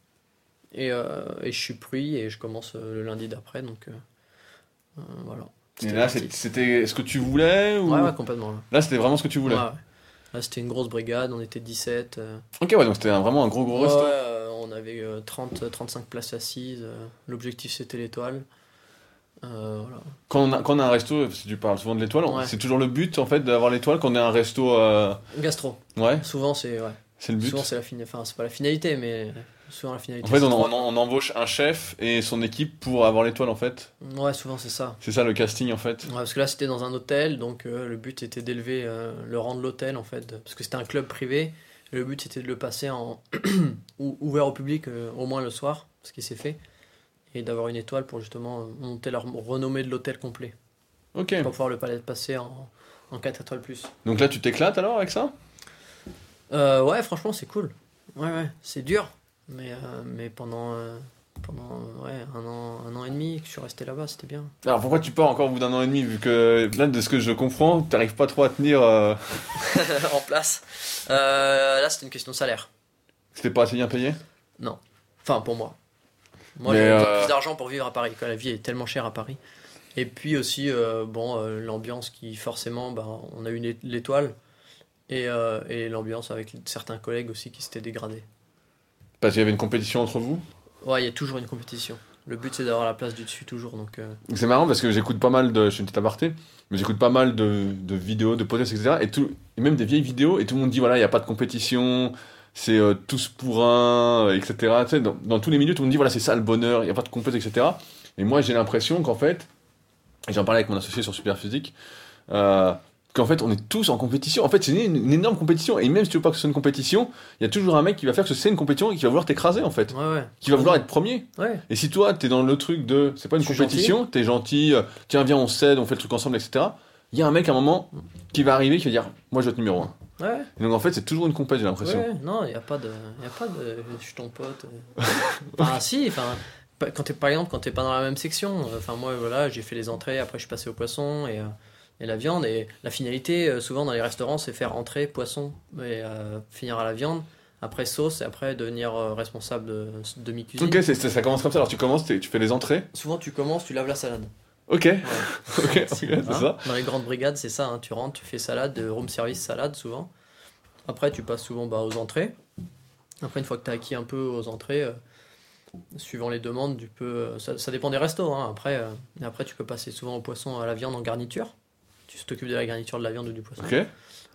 Et, et je suis pris et je commence le lundi d'après. Donc, voilà.
Et là, c'était ce que tu voulais ou...
Ouais, ouais, complètement. Là,
Là, c'était vraiment ce que tu voulais?
Ouais. Là, c'était une grosse brigade, on était 17. euh,
Ok, ouais, donc c'était vraiment un gros gros resto.
euh, on avait euh, 30, 35 places assises. L'objectif, c'était l'étoile. Euh, voilà.
Quand, on a, quand on a un resto, tu parles souvent de l'étoile,
Ouais.
c'est toujours le but en fait d'avoir l'étoile quand on est un resto. euh,
Gastro.
Ouais,
Souvent, c'est ouais.
c'est le but.
Souvent, c'est la finalité. Enfin, c'est pas la finalité, mais souvent la finalité.
En fait, on,
trois.
on- on embauche un chef et son équipe pour avoir l'étoile en fait.
Ouais, souvent, c'est ça.
C'est ça le casting en fait.
Ouais, parce que là, c'était dans un hôtel, donc euh, le but était d'élever le rang de l'hôtel, en fait, parce que c'était un club privé. Et le but, c'était de le passer en ou- ouvert au public, au moins le soir, ce qui s'est fait, et d'avoir une étoile pour justement euh, monter la renommée de l'hôtel complet.
Ok.
Pas pouvoir le palais passer en, en 4 étoiles plus.
Donc là, tu t'éclates alors avec ça?
Euh, ouais, franchement, c'est cool. Ouais, ouais, c'est dur. Mais, euh, mais pendant, euh, pendant ouais, un, an, un an et demi que je suis resté là-bas, c'était bien.
Alors pourquoi tu pars encore au bout d'un an et demi vu que là, de ce que je comprends, t'arrives pas trop à tenir.
en place. Là, c'était une question de salaire.
C'était pas assez bien payé?
Enfin, pour moi. Moi, j'ai de
euh,
plus d'argent pour vivre à Paris. Quoi. La vie est tellement chère à Paris. Et puis aussi, euh, bon, euh, l'ambiance qui, forcément, bah, on a eu l'étoile. Et, euh, et l'ambiance avec certains collègues aussi qui s'étaient dégradés.
Parce qu'il y avait une compétition entre vous?
Ouais, il y a toujours une compétition. Le but, c'est d'avoir la place du dessus toujours. Donc,
C'est marrant parce que j'écoute pas mal de. Je suis une petite aparté, mais j'écoute pas mal de, de vidéos, de podcasts, etc. Et, tout, et même des vieilles vidéos, et tout le monde dit voilà, il n'y a pas de compétition, c'est euh, tous pour un, euh, etc. Tu sais, dans, dans tous les tout le monde dit voilà, c'est ça le bonheur, il n'y a pas de compétition, etc. Et moi, j'ai l'impression qu'en fait, et j'en parlais avec mon associé sur Superphysique, euh, qu'en fait, on est tous en compétition. En fait, c'est une, une énorme compétition. Et même si tu veux pas que ce soit une compétition, il y a toujours un mec qui va faire que c'est une compétition et qui va vouloir t'écraser, en fait.
ouais, ouais.
Qui va vouloir être premier.
Ouais,
Et si toi, t'es dans le truc de, c'est pas une compétition, t'es gentil, euh, tiens, viens, on s'aide, on fait le truc ensemble, etc. Il y a un mec à un moment qui va arriver, qui va dire, moi je vais être numéro un.
Ouais.
Et donc en fait, c'est toujours une compète, j'ai l'impression.
Ouais, non, il n'y a pas de. Y a pas de. Je suis ton pote. Enfin, si, enfin. Quand t'es, par exemple, quand t'es pas dans la même section, euh, enfin moi voilà, j'ai fait les entrées, après je suis passé au poisson et, euh, et la viande. Et la finalité, euh, souvent dans les restaurants, c'est faire entrée, poisson, et euh, finir à la viande, après sauce, et après devenir responsable de demi-cuisine.
Ok, c'est- ça commence comme ça. Alors tu commences, tu fais les entrées.
Souvent tu commences, tu laves la salade.
Ok,
Ouais.
ok, ok, c'est
Hein
ça.
Dans les grandes brigades, c'est ça. hein, tu rentres, tu fais salade, euh, room service salade souvent. Après, tu passes souvent bah, aux entrées. Après, une fois que tu as acquis un peu aux entrées, euh, suivant les demandes, tu peux. euh, Ça, ça dépend des restos. hein, Après, euh, après, tu peux passer souvent au poisson, à la viande en garniture. Tu t'occupes de la garniture de la viande ou du poisson.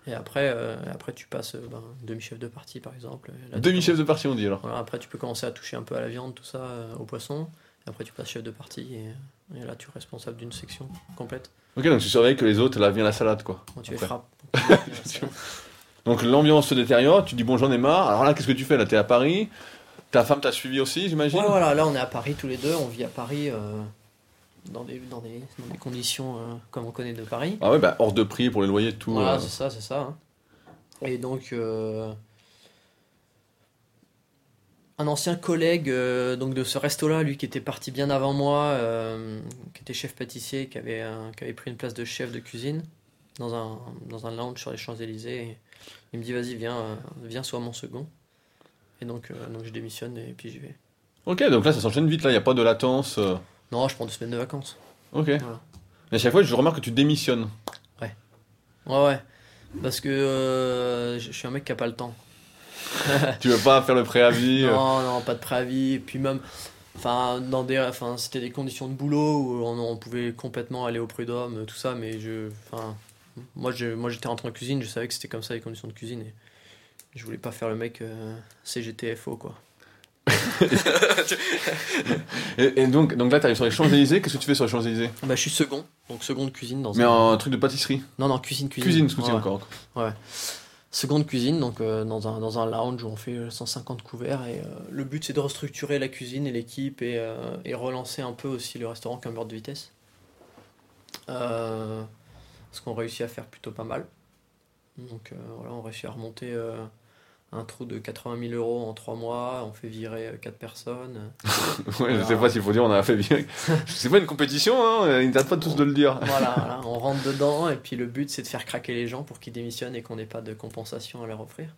Et après, euh, après, tu passes ben, demi-chef de partie, par exemple.
Demi-chef de partie, on dit alors.
voilà, après, tu peux commencer à toucher un peu à la viande, tout ça, au poisson. Après, tu passes chef de partie. Et, et là, tu es responsable d'une section complète.
Ok, donc tu surveilles que les autres, là vient la salade, quoi.
Quand tu les frappes.
Donc l'ambiance se détériore, tu dis bon, j'en ai marre. Alors là, qu'est-ce que tu fais Là, t'es à Paris? Ta femme t'a suivi aussi, j'imagine?
Ouais, voilà, là on est à Paris tous les deux, on vit à Paris euh, dans, des, dans, des, dans des conditions euh, comme on connaît de Paris.
Ah ouais, bah hors de prix pour les loyers, tout.
Voilà,
euh.
c'est ça, c'est ça. hein. Et donc, euh, un ancien collègue euh, donc de ce resto-là, lui qui était parti bien avant moi, euh, qui était chef pâtissier, qui avait, un- qui avait pris une place de chef de cuisine dans un, dans un lounge sur les Champs-Élysées. Il me dit, vas-y, viens, euh, viens, sois mon second. Et donc, donc je démissionne et puis j'y vais.
Ok, donc là, ça s'enchaîne vite, là, il n'y a pas de latence.
Non, je prends deux semaines de vacances.
Ok.
Voilà.
Et à chaque fois, je remarque que tu démissionnes.
Ouais, ouais. Parce que je suis un mec qui a pas le temps.
tu veux pas faire le préavis euh.
Non, non, pas de préavis. Et puis même, enfin, dans des, enfin, c'était des conditions de boulot où on, on pouvait complètement aller au prud'homme, tout ça. Mais je, enfin, moi, je, moi, j'étais rentré en cuisine, je savais que c'était comme ça les conditions de cuisine. Et je voulais pas faire le mec euh, CGTFO quoi.
Et, et donc, donc là, tu arrives sur les Champs-Élysées. Qu'est-ce que tu fais sur les Champs-Élysées
Bah, je suis second, donc seconde cuisine dans
Mais
un-
en truc de pâtisserie.
Non, non, cuisine, cuisine.
Cuisine, soutien
Ouais.
encore.
Seconde cuisine, donc euh, dans, un, dans un lounge où on fait euh, 150 couverts. Et euh, le but, c'est de restructurer la cuisine et l'équipe et, euh, relancer un peu aussi le restaurant beurre de vitesse. Euh, ce qu'on réussit à faire plutôt pas mal. Donc euh, voilà, on réussit à remonter euh, un trou de 80 000 euros en 3 mois. On fait virer 4 personnes.
Ouais, je sais pas s'il faut dire, on a fait bien. C'est pas une compétition, hein. Ils n'arrêtent pas tous de le dire.
voilà, voilà, on rentre dedans et puis le but, c'est de faire craquer les gens pour qu'ils démissionnent et qu'on n'ait pas de compensation à leur offrir.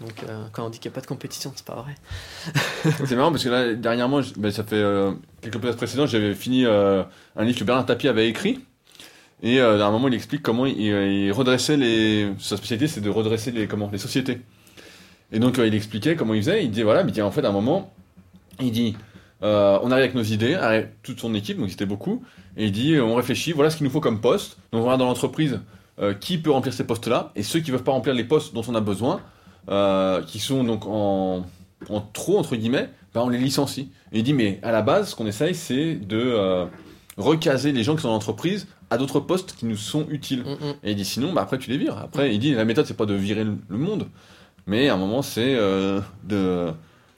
Donc euh, quand on dit qu'il n'y a pas de compétition, c'est pas vrai.
C'est marrant parce que là, dernièrement, je- ben, ça fait euh, quelques podcasts précédents, j'avais fini euh, un livre que Bernard Tapie avait écrit. Et euh, à un moment, il explique comment il, il redressait les. Sa spécialité, c'est de redresser les, comment, les sociétés. Et donc, euh, il expliquait comment il faisait. Il dit voilà, mais il dit en fait, à un moment, il dit euh, on arrive avec nos idées, avec toute son équipe, donc c'était beaucoup. Et il dit on réfléchit, voilà ce qu'il nous faut comme poste. Donc, on regarde dans l'entreprise euh, qui peut remplir ces postes-là. Et ceux qui ne peuvent pas remplir les postes dont on a besoin, euh, qui sont donc en, en trop, entre guillemets, ben, on les licencie. Et il dit mais à la base, ce qu'on essaye, c'est de euh, recaser les gens qui sont dans l'entreprise à d'autres postes qui nous sont utiles.
Mm, mm.
Et il dit sinon, bah après tu les vires. Après, il dit la méthode c'est pas de virer le monde, mais à un moment c'est euh, de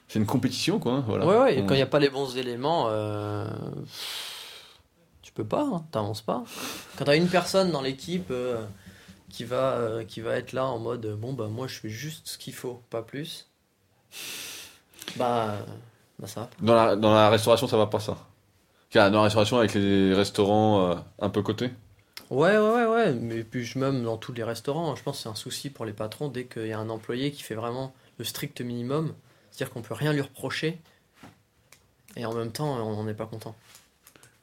c'est une compétition quoi. Voilà.
Ouais, ouais, et quand il n'y a pas les bons éléments, euh, tu peux pas, hein, t'avances pas. Quand t'as une personne dans l'équipe euh, qui va, euh, qui va être là en mode bon bah moi je fais juste ce qu'il faut, pas plus. Bah, bah ça va.
Dans la, dans la restauration, ça va pas ça. Dans la restauration, avec les restaurants un peu cotés.
Ouais, ouais, ouais, ouais. Mais puis je- même dans tous les restaurants, je pense que c'est un souci pour les patrons dès qu'il y a un employé qui fait vraiment le strict minimum. C'est-à-dire qu'on peut rien lui reprocher. Et en même temps, on n'est pas content.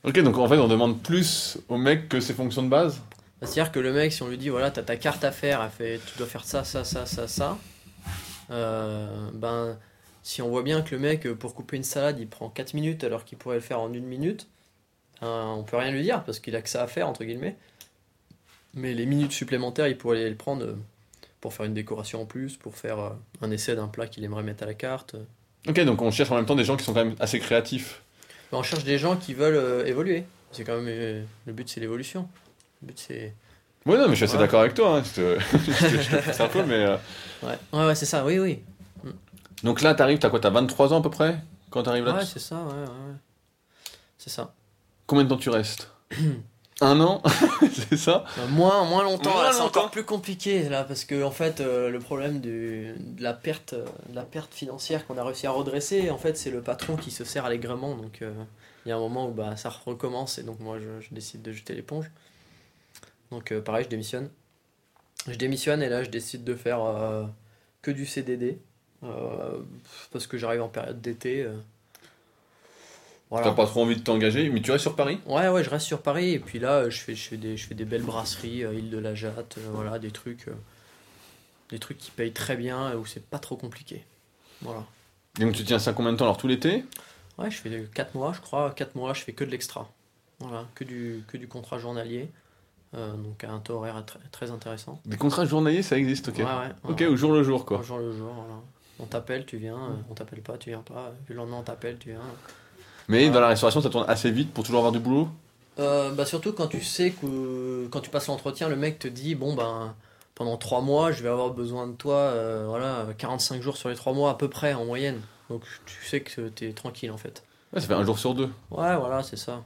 Ok, donc en fait, on demande plus au mec que ses fonctions de base?
C'est-à-dire que le mec, si on lui dit, voilà, t'as ta carte à faire, elle fait, tu dois faire ça, ça, ça, ça, ça, euh, ben, si on voit bien que le mec, euh, pour couper une salade, il prend 4 minutes alors qu'il pourrait le faire en une minute, euh, on peut rien lui dire parce qu'il a que ça à faire, entre guillemets. Mais les minutes supplémentaires, il pourrait les prendre euh, pour faire une décoration en plus, pour faire euh, un essai d'un plat qu'il aimerait mettre à la carte.
Ok, donc on cherche en même temps des gens qui sont quand même assez créatifs.
Ben, on cherche des gens qui veulent euh, évoluer. C'est quand même euh, le but, c'est l'évolution. Le but, c'est
Ouais, non, mais je suis assez
Ouais.
d'accord avec toi. hein, Je te, je te- je te pousse un peu, mais. euh,
ouais, ouais, ouais c'est ça. Oui, oui.
Donc là, t'arrives, t'as quoi T'as 23 ans à peu près quand t'arrives là
Ouais, c'est ça. Ouais, ouais. C'est ça.
Combien de temps tu restes? Un an C'est ça?
Euh, Moins, moins longtemps, c'est encore plus compliqué là parce que en fait euh, le problème du, de la perte, de la perte financière qu'on a réussi à redresser, en fait c'est le patron qui se sert allègrement donc euh, il y a un moment où bah, ça recommence et donc moi je, je décide de jeter l'éponge. Donc euh, pareil je démissionne. Je démissionne et là je décide de faire euh, que du CDD euh, parce que j'arrive en période d'été. Voilà.
T'as pas trop envie de t'engager, mais tu restes sur Paris?
Ouais, ouais, je reste sur Paris et puis là, euh, je fais, je fais, des, je fais des belles brasseries, euh, île de la Jatte, euh, voilà, des trucs, des trucs qui payent très bien et où c'est pas trop compliqué. Voilà.
Donc tu tiens ça combien de temps Alors tout l'été?
Ouais, je fais 4 mois, je crois. 4 mois, je fais que de l'extra. Voilà, que du, que du contrat journalier. Euh, donc à un taux horaire très, très intéressant.
Des contrats journaliers, ça existe, ok.
Ouais, ouais.
Ok, au jour le jour, quoi.
Au jour le jour, voilà. On t'appelle, tu viens. on t'appelle pas, tu viens pas. Le lendemain, on t'appelle, tu viens.
Mais dans la restauration, ça tourne assez vite pour toujours avoir du boulot?
Euh, bah surtout quand tu sais que quand tu passes l'entretien, le mec te dit bon ben pendant 3 mois je vais avoir besoin de toi, euh, voilà 45 jours sur les 3 mois à peu près en moyenne. Donc tu sais que t'es tranquille en fait.
Ouais, ça fait un jour sur deux.
Ouais voilà c'est ça.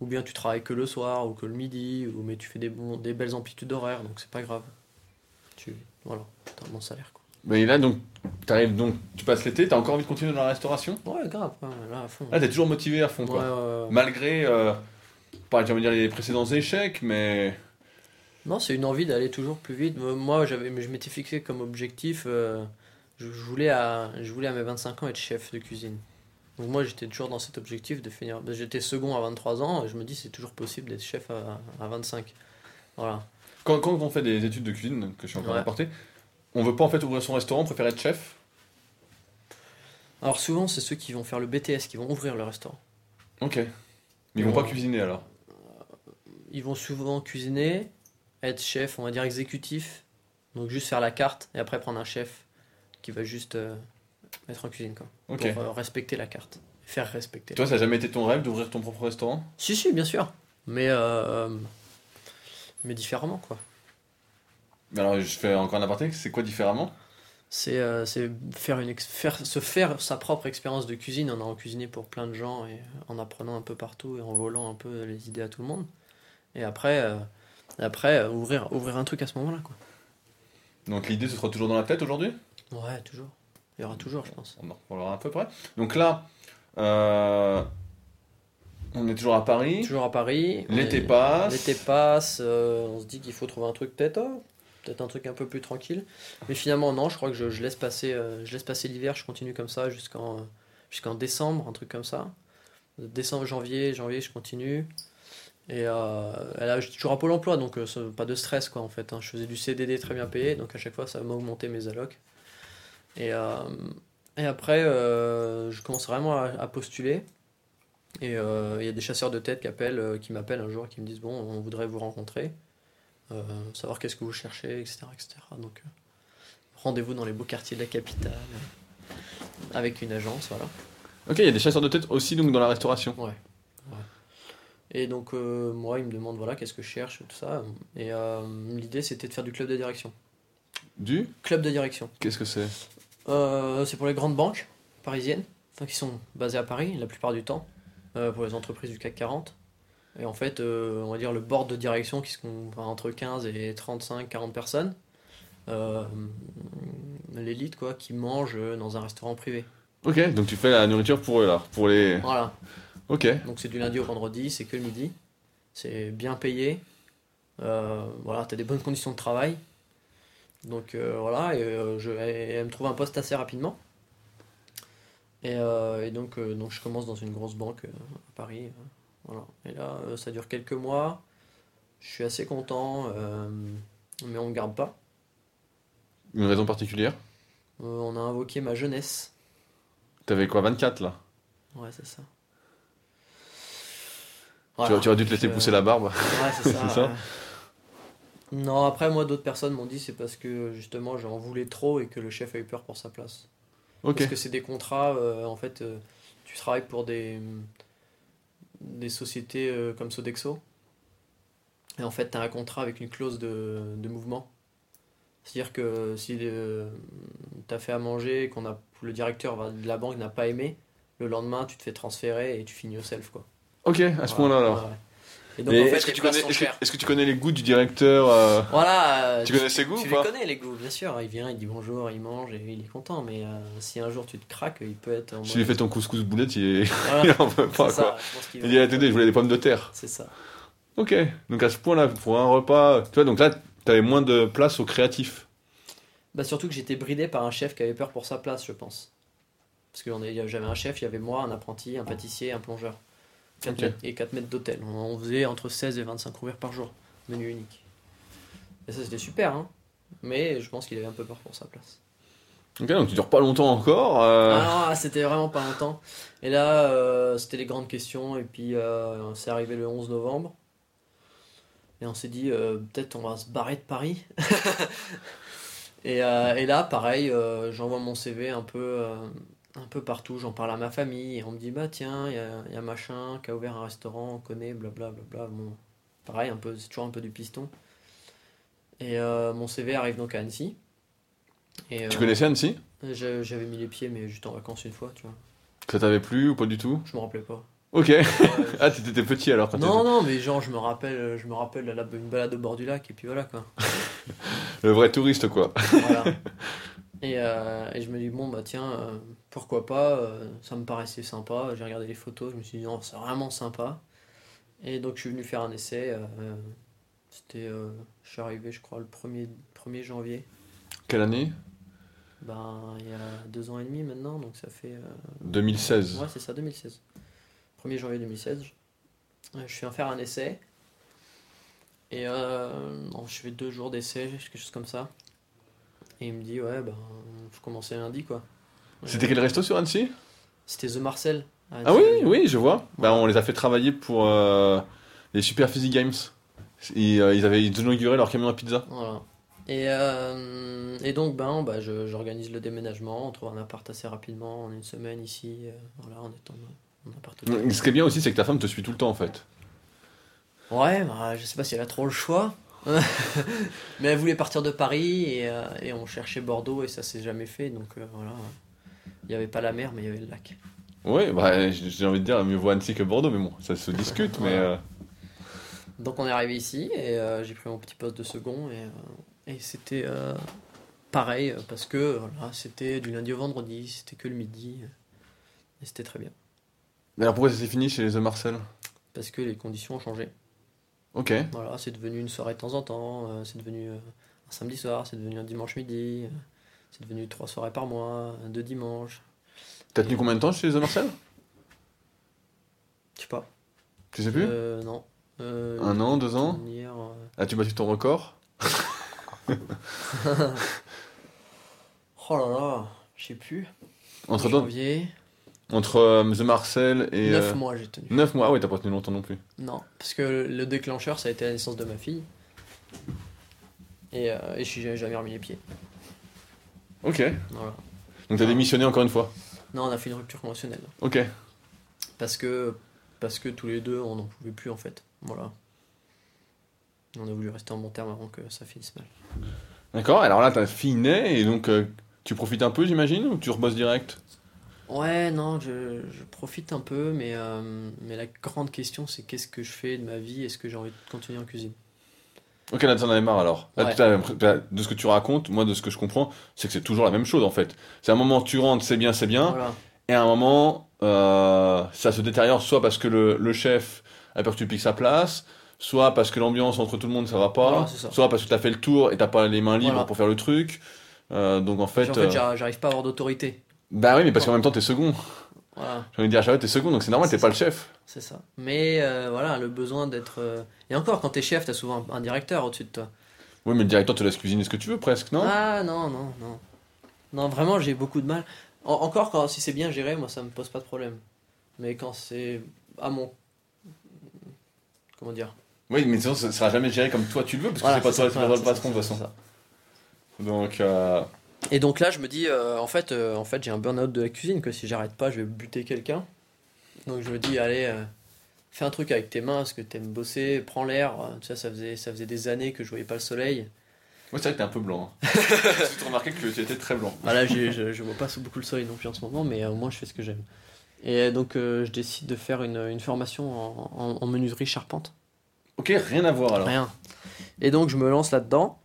Ou bien tu travailles que le soir ou que le midi, ou mais tu fais des, belles amplitudes horaires donc c'est pas grave. Tu voilà t'as un bon salaire.
Mais là, donc, t'arrives donc, tu passes l'été, t'as encore envie de continuer dans la restauration?
Ouais grave ouais, là à fond.
Là, t'es toujours motivé à fond, quoi.
ouais.
Malgré, euh, pas envie de dire les précédents échecs, mais.
Non, c'est une envie d'aller toujours plus vite. Euh, Moi, j'avais, je m'étais fixé comme objectif, euh, je, je voulais à, je voulais à mes 25 ans être chef de cuisine. Donc moi, j'étais toujours dans cet objectif de finir. J'étais second à 23 ans et je me dis c'est toujours possible d'être chef à, à 25. Voilà.
Quand, quand on fait des études de cuisine, que je suis en train
Ouais.
d'apporter, on veut pas en fait ouvrir son restaurant, on préfère être chef
Alors souvent, c'est ceux qui vont faire le BTS qui vont ouvrir le restaurant.
Ok. Mais ils vont
Ouais.
pas cuisiner alors
Ils vont souvent cuisiner, être chef, on va dire exécutif, donc juste faire la carte et après prendre un chef qui va juste euh, être en cuisine quoi,
Ok.
pour euh, respecter la carte, faire respecter.
Toi, ça a jamais été ton rêve d'ouvrir ton propre restaurant?
Si, si, bien sûr. Mais, euh, mais différemment, quoi.
Alors, je fais encore un aparté, c'est quoi différemment?
C'est euh, faire une faire, se faire sa propre expérience de cuisine en allant cuisiner pour plein de gens et en apprenant un peu partout et en volant un peu les idées à tout le monde. Et après, euh, après euh, ouvrir, ouvrir un truc à ce moment-là, quoi.
Donc l'idée, ce sera toujours dans la tête aujourd'hui?
Ouais, toujours. Il y aura toujours, je pense.
On en reparlera un peu près. Donc là, euh, on est toujours à Paris.
Toujours à Paris.
L'été passe.
L'été passe, on se dit qu'il faut trouver un truc peut-être, oh, peut-être un truc un peu plus tranquille. Mais finalement non, je crois que je, je laisse passer, euh, je laisse passer l'hiver, je continue comme ça jusqu'en décembre, un truc comme ça. Décembre, janvier, janvier, je continue. Et euh, là, j'étais toujours à Pôle Emploi, donc euh, pas de stress quoi en fait. hein. Je faisais du CDD très bien payé, donc à chaque fois ça m'augmentait mes allocs. Et, et après, je commence vraiment à, postuler. Et il y a des chasseurs de tête qui, qui m'appellent un jour qui me disent Bon, on voudrait vous rencontrer, savoir qu'est-ce que vous cherchez, etc. etc. Donc, euh, rendez-vous dans les beaux quartiers de la capitale, euh, avec une agence, voilà.
Ok, il y a des chasseurs de tête aussi donc dans la restauration.
Ouais. ouais. Et donc, euh, moi, ils me demandent Voilà, qu'est-ce que je cherche, tout ça. Et euh, l'idée, c'était de faire du club de direction.
Du?
Club de direction.
Qu'est-ce que c'est?
Euh, c'est pour les grandes banques parisiennes, enfin qui sont basées à Paris la plupart du temps, euh, pour les entreprises du CAC 40. Et en fait, euh, on va dire le board de direction qui se com- enfin, entre 15 et 35, 40 personnes, euh, l'élite quoi, qui mange dans un restaurant privé.
Ok, donc tu fais la nourriture pour eux là, pour les.
Voilà.
Ok.
Donc c'est du lundi au vendredi, c'est que le midi. C'est bien payé. Euh, voilà, t'as des bonnes conditions de travail. Donc euh, voilà, et, euh, je, et elle me trouve un poste assez rapidement. Et, euh, et donc, euh, donc je commence dans une grosse banque euh, à Paris. Voilà. Et là, euh, ça dure quelques mois. Je suis assez content, euh, mais on me garde pas.
Une raison particulière
Euh, on a invoqué ma jeunesse.
T'avais quoi, 24 là?
Ouais, c'est ça.
tu, aurais- tu aurais dû te laisser pousser la barbe.
Ouais, c'est ça. Non, après, moi, d'autres personnes m'ont dit c'est parce que justement j'en voulais trop et que le chef a eu peur pour sa place.
Ok.
Parce que c'est des contrats, en fait, tu travailles pour des, des sociétés euh, comme Sodexo. Et en fait, tu as un contrat avec une clause de, de mouvement. C'est-à-dire que si tu as fait à manger et qu'on a, le directeur de la banque n'a pas aimé, le lendemain, tu te fais transférer et tu finis au self. Quoi.
Ok, à ce
Voilà,
point-là alors.
ouais. Et donc,
Mais
en fait,
est-ce que,
les
tu connais,
sont
est-ce, que,
chères.
est-ce que tu connais les goûts du directeur euh,
Voilà.
Tu connais ses goûts
Tu
ou
les
pas?
connais les goûts, bien sûr. Il vient, il dit bonjour, il mange et il est content. Mais euh, si un jour tu te craques, il peut être en
Si tu lui fais ton couscous boulette, il, est...
Voilà,
il en veut pas
ça,
quoi.
qu'il
Il dit attendez, je voulais des pommes de terre.
C'est ça.
Ok, donc à ce point-là, pour un repas. Tu vois, donc là, t'avais moins de place au créatif.
Bah, surtout que j'étais bridé par un chef qui avait peur pour sa place, je pense. Parce que j'avais un chef, il y avait moi, un apprenti, un pâtissier, un plongeur. 4
Ok.
mètres, et 4 mètres d'hôtel. On, faisait entre 16 et 25 couverts par jour. Menu unique. Et ça, c'était super, hein. Mais je pense qu'il avait un peu peur pour sa place.
Ok, donc tu dures pas longtemps encore. euh,
Ah non, c'était vraiment pas longtemps. Et là, euh, c'était les grandes questions. Et puis, euh, c'est arrivé le 11 novembre. Et on s'est dit, peut-être on va se barrer de Paris. et, et là, pareil, j'envoie mon CV un peu, un peu partout. J'en parle à ma famille. Et on me dit, bah tiens, il y y a machin qui a ouvert un restaurant, on connaît, blablabla. Bon, pareil, un peu, c'est toujours un peu du piston. Et euh, mon CV arrive donc à Annecy. Et,
Tu
euh,
connaissais Annecy?
J'avais mis les pieds, mais juste en vacances une fois, tu vois.
Ça t'avait plu ou pas du tout?
Je me rappelais pas.
Ok. Ah, t'étais petit alors quand
non, non, mais genre, je me rappelle, je me rappelle la- une balade au bord du lac, et puis voilà, quoi.
le vrai touriste quoi.
Voilà. Et, euh, et je me dis, bon, bah tiens, euh, pourquoi pas, euh, ça me paraissait sympa. J'ai regardé les photos, je me suis dit, non, c'est vraiment sympa. Et donc, je suis venu faire un essai. euh, C'était, euh, je suis arrivé, je crois, le 1er, 1er janvier.
Quelle année?
Ben, il y a deux ans et demi maintenant, donc ça fait. euh,
2016.
Ouais, c'est ça, 2016. 1er janvier 2016. Euh, Je fais faire un essai. Et euh, non, je fais deux jours d'essai, quelque chose comme ça. Et il me dit, ouais, ben, je commençais lundi, quoi.
C'était quel resto sur Annecy?
C'était The Marcel.
Ah oui, oui, je vois. Bah, on les a fait travailler pour euh, les Super Physique Games. Ils, euh, ils avaient inauguré leur camion à pizza.
Voilà. Et, euh, et donc, ben, bah, je- j'organise le déménagement. On trouve un appart assez rapidement, en une semaine ici. voilà, on est en, en appart.
Ce qui est bien aussi, c'est que ta femme te suit tout le temps en fait.
Ouais, bah, je sais pas si elle a trop le choix. Mais elle voulait partir de Paris et, et on cherchait Bordeaux et ça s'est jamais fait. Donc voilà. Il n'y avait pas la mer, mais il y avait le lac.
Oui, bah, j'ai envie de dire, mieux vaut Annecy que Bordeaux, mais bon, ça se discute. mais euh,
Donc on est arrivé ici et euh, j'ai pris mon petit poste de second et, euh, et c'était pareil parce que voilà, c'était du lundi au vendredi, c'était que le midi et c'était très bien
Alors pourquoi ça s'est fini chez The Marcel
parce que les conditions ont changé.
Ok.
Voilà, c'est devenu une soirée de temps en temps, c'est devenu un samedi soir, c'est devenu un dimanche midi, c'est devenu trois soirées par mois, deux dimanches.
T'as tenu combien de temps chez The Marcel
Je sais pas.
Tu sais plus?
Euh, non. Euh,
Un an, deux ans?
tenir, euh,
As-tu battu ton record?
Oh là là, je sais plus.
Entre, temps-
janvier,
entre euh, The Marcel et.
9
euh,
mois j'ai tenu.
9 mois, ah oui, t'as pas tenu longtemps non plus.
Non, parce que le déclencheur ça a été la naissance de ma fille. Et, euh, et je n'ai jamais remis les pieds.
Ok.
Voilà.
Donc t'as démissionné encore une fois.
Non, on a fait une rupture conventionnelle.
Ok.
Parce que, parce que tous les deux, on n'en pouvait plus en fait. Voilà. On a voulu rester en bon terme avant que ça finisse mal.
D'accord, alors là ta fille naît et donc euh, tu profites un peu j'imagine ou tu rebosses direct?
Ouais, non, je, je profite un peu, mais, euh, mais la grande question, c'est qu'est-ce que je fais de ma vie? Est-ce que j'ai envie de continuer en cuisine?
Ok, là, t'en avais marre alors. Là,
Ouais.
de ce que tu racontes, moi, de ce que je comprends, c'est que c'est toujours la même chose en fait. C'est un moment, tu rentres, c'est bien, c'est bien.
Voilà.
Et à un moment, euh, ça se détériore soit parce que le, le chef a peur que tu piques sa place, soit parce que l'ambiance entre tout le monde ça va pas,
Voilà, c'est ça.
soit parce que t'as fait le tour et t'as pas les mains libres
Voilà.
pour faire le truc. Euh, donc en fait,
en fait,
euh,
j'arrive j'arrive pas à avoir d'autorité.
bah oui, mais parce qu'en même temps t'es second.
Voilà,
J'ai envie de dire, fois t'es second, donc c'est normal, t'es pas le chef.
c'est ça. Mais euh, voilà, le besoin d'être. euh, Et encore, quand t'es chef, t'as souvent un, un directeur au-dessus de toi.
Oui, mais le directeur te laisse cuisiner ce que tu veux presque, non?
Ah non, non, non. Non, vraiment, j'ai beaucoup de mal. En- encore, quand, si c'est bien géré, moi, ça me pose pas de problème. Mais quand c'est à mon. Comment dire?
Oui, mais sinon ça sera jamais géré comme toi tu le veux, parce que
Voilà,
c'est pas
c'est
toi le patron de toute
c'est
façon.
ça.
Donc, euh,
Et donc là, je me dis, euh, en fait, euh, en fait j'ai un burn-out de la cuisine, que si j'arrête pas, je vais buter quelqu'un. Donc je me dis, allez, euh, fais un truc avec tes mains, parce que t'aimes bosser, prends l'air. Tu sais, ça faisait, ça faisait des années que je voyais pas le soleil.
ouais, c'est vrai que t'es un peu blanc. Hein. J'ai remarqué que tu étais très blanc.
Voilà, je, je vois pas beaucoup le soleil non plus en ce moment, mais au moins je fais ce que j'aime. Et donc je décide de faire une, une formation en, en- en menuiserie charpente.
Ok, rien à voir alors.
Rien. Et donc je me lance là-dedans.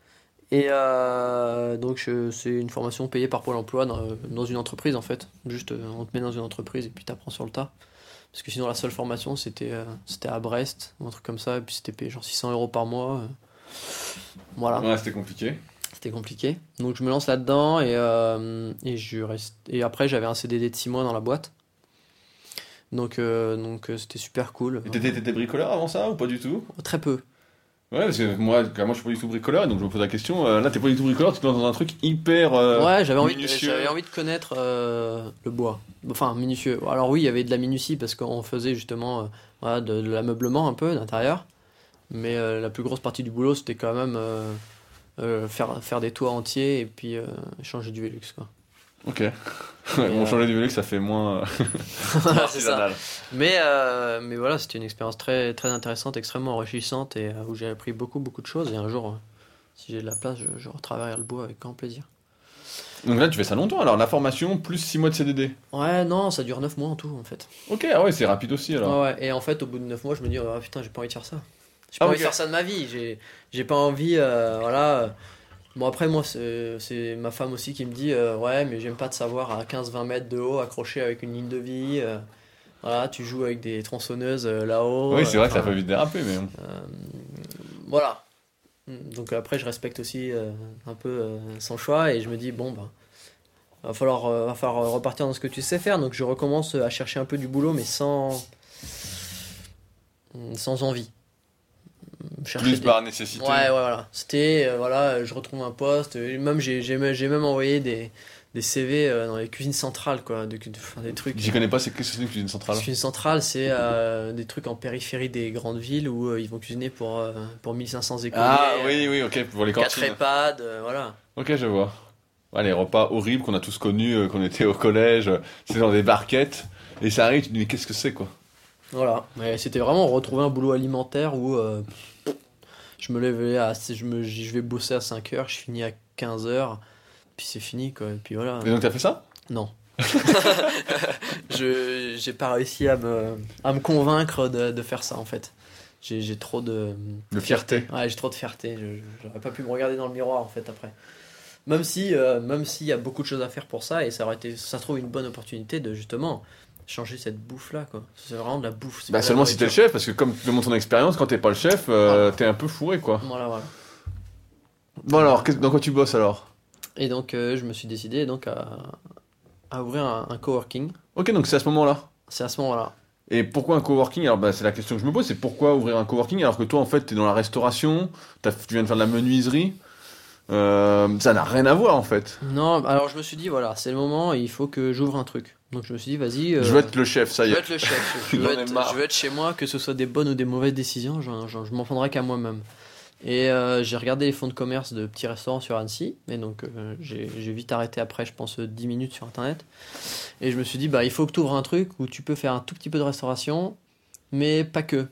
Et euh, donc c'est une formation payée par Pôle Emploi dans, dans une entreprise en fait. Juste euh, on te met dans une entreprise et puis t'apprends sur le tas. Parce que sinon la seule formation c'était euh, c'était à Brest ou un truc comme ça et puis c'était payé genre 600 euros par mois. Voilà.
Ouais, c'était compliqué.
C'était compliqué. Donc je me lance là-dedans et, euh, et, je reste... et après j'avais un CDD de 6 mois dans la boîte. Donc donc c'était super cool.
Et t'étais bricoleur avant ça ou pas du tout?
Très peu.
Ouais, parce que moi, moi je suis pas du tout bricoleur, et donc je me pose la question. euh, là, t'es pas du tout bricoleur, tu te lances dans un truc hyper. euh,
ouais, j'avais envie, j'avais envie de connaître euh, le bois. Enfin, minutieux. Alors oui, il y avait de la minutie parce qu'on faisait justement euh, voilà, de, de l'ameublement un peu d'intérieur. Mais la plus grosse partie du boulot, c'était quand même faire, faire des toits entiers et puis changer du Velux. Quoi.
Ok. Ouais, bon,
euh,
changer du ça fait moins. euh,
Voilà, c'est ça. Mais, euh, mais voilà, c'était une expérience très, très intéressante, extrêmement enrichissante et euh, où j'ai appris beaucoup, beaucoup de choses. Et un jour, euh, si j'ai de la place, je, je retravaillerai le bois avec grand plaisir.
Donc là, tu fais ça longtemps alors, la formation plus 6 mois de CDD.
Ouais, non, ça dure 9 mois en tout, en fait.
Ok, ah ouais, c'est rapide aussi alors.
Ouais, ouais. Et en fait, au bout de 9 mois, je me dis, oh, putain, j'ai pas envie de faire ça. J'ai pas
Ah,
envie
ok.
de faire ça de ma vie. J'ai, pas envie, voilà. Bon, après, moi, c'est, ma femme aussi qui me dit, euh, ouais, mais j'aime pas te savoir à 15-20 mètres de haut, accroché avec une ligne de vie. euh, voilà, tu joues avec des tronçonneuses euh, là-haut.
oui, c'est vrai que ça peut vite déraper, mais.
voilà. Donc après, je respecte aussi un peu son choix et je me dis, bon, bah, va falloir, va falloir repartir dans ce que tu sais faire. Donc je recommence à chercher un peu du boulot, mais sans, sans envie. Chercher
Plus
des-
par nécessité.
Ouais, ouais, voilà. C'était, euh, voilà, je retrouve un poste. Même, j'ai, même- envoyé des, des CV euh, dans les cuisines centrales, quoi. De, de- enfin, des trucs.
J'y connais pas, c'est qu'est-ce que c'est une cuisine centrale
cuisine centrale, c'est euh, des trucs en périphérie des grandes villes où euh, ils vont cuisiner pour, euh, pour 1500 écoliers.
Ah oui, oui, ok, pour les
4
cantines.
EHPAD, euh, voilà.
Ok, je vois. Ouais, les repas horribles qu'on a tous connus, euh, qu'on était au collège, euh, c'est dans des barquettes, et ça arrive, tu te dis, mais qu'est-ce que c'est, quoi?
Voilà. Mais c'était vraiment retrouver un boulot alimentaire où euh, je me levais à. Je, me, je vais bosser à 5 heures, je finis à 15 heures, puis c'est fini, quoi. Et puis voilà.
Et donc, t'as fait ça?
Non. je j'ai pas réussi à me, à me convaincre de, de faire ça en fait. J'ai j'ai trop de.
De fierté.
Ouais, j'ai trop de fierté. Je- je- J'aurais pas pu me regarder dans le miroir en fait après. Même si, euh, même s'il y a beaucoup de choses à faire pour ça et ça aurait été, ça se trouve une bonne opportunité de justement changer cette bouffe là quoi. C'est vraiment de la bouffe.
Bah,
de
seulement si t'es le chef, parce que comme tu demandes ton expérience, quand t'es pas le chef, euh, t'es un peu fourré, quoi.
Voilà voilà.
Bon, alors, dans quoi tu bosses alors?
Et donc euh, je me suis décidé donc à, à ouvrir un, un coworking.
Ok, donc c'est à ce moment-là?
C'est à ce moment-là.
Et pourquoi un coworking? Alors, bah, c'est la question que je me pose, c'est pourquoi ouvrir un coworking alors que toi, en fait, t'es dans la restauration, tu viens de faire de la menuiserie Euh, ça n'a rien à voir, en fait.
Non, alors je me suis dit voilà, c'est le moment, il faut que j'ouvre un truc. Donc je me suis dit vas-y. euh,
Je veux être le chef, ça y
Je veux
est.
être le chef. Je veux être, je veux être chez moi, que ce soit des bonnes ou des mauvaises décisions, je m'en prendrai qu'à moi-même. Et euh, j'ai regardé les fonds de commerce de petits restaurants sur Annecy, et donc euh, j'ai vite arrêté après, je pense, 10 minutes sur internet. Et je me suis dit, bah, il faut que tu ouvres un truc où tu peux faire un tout petit peu de restauration, mais pas que.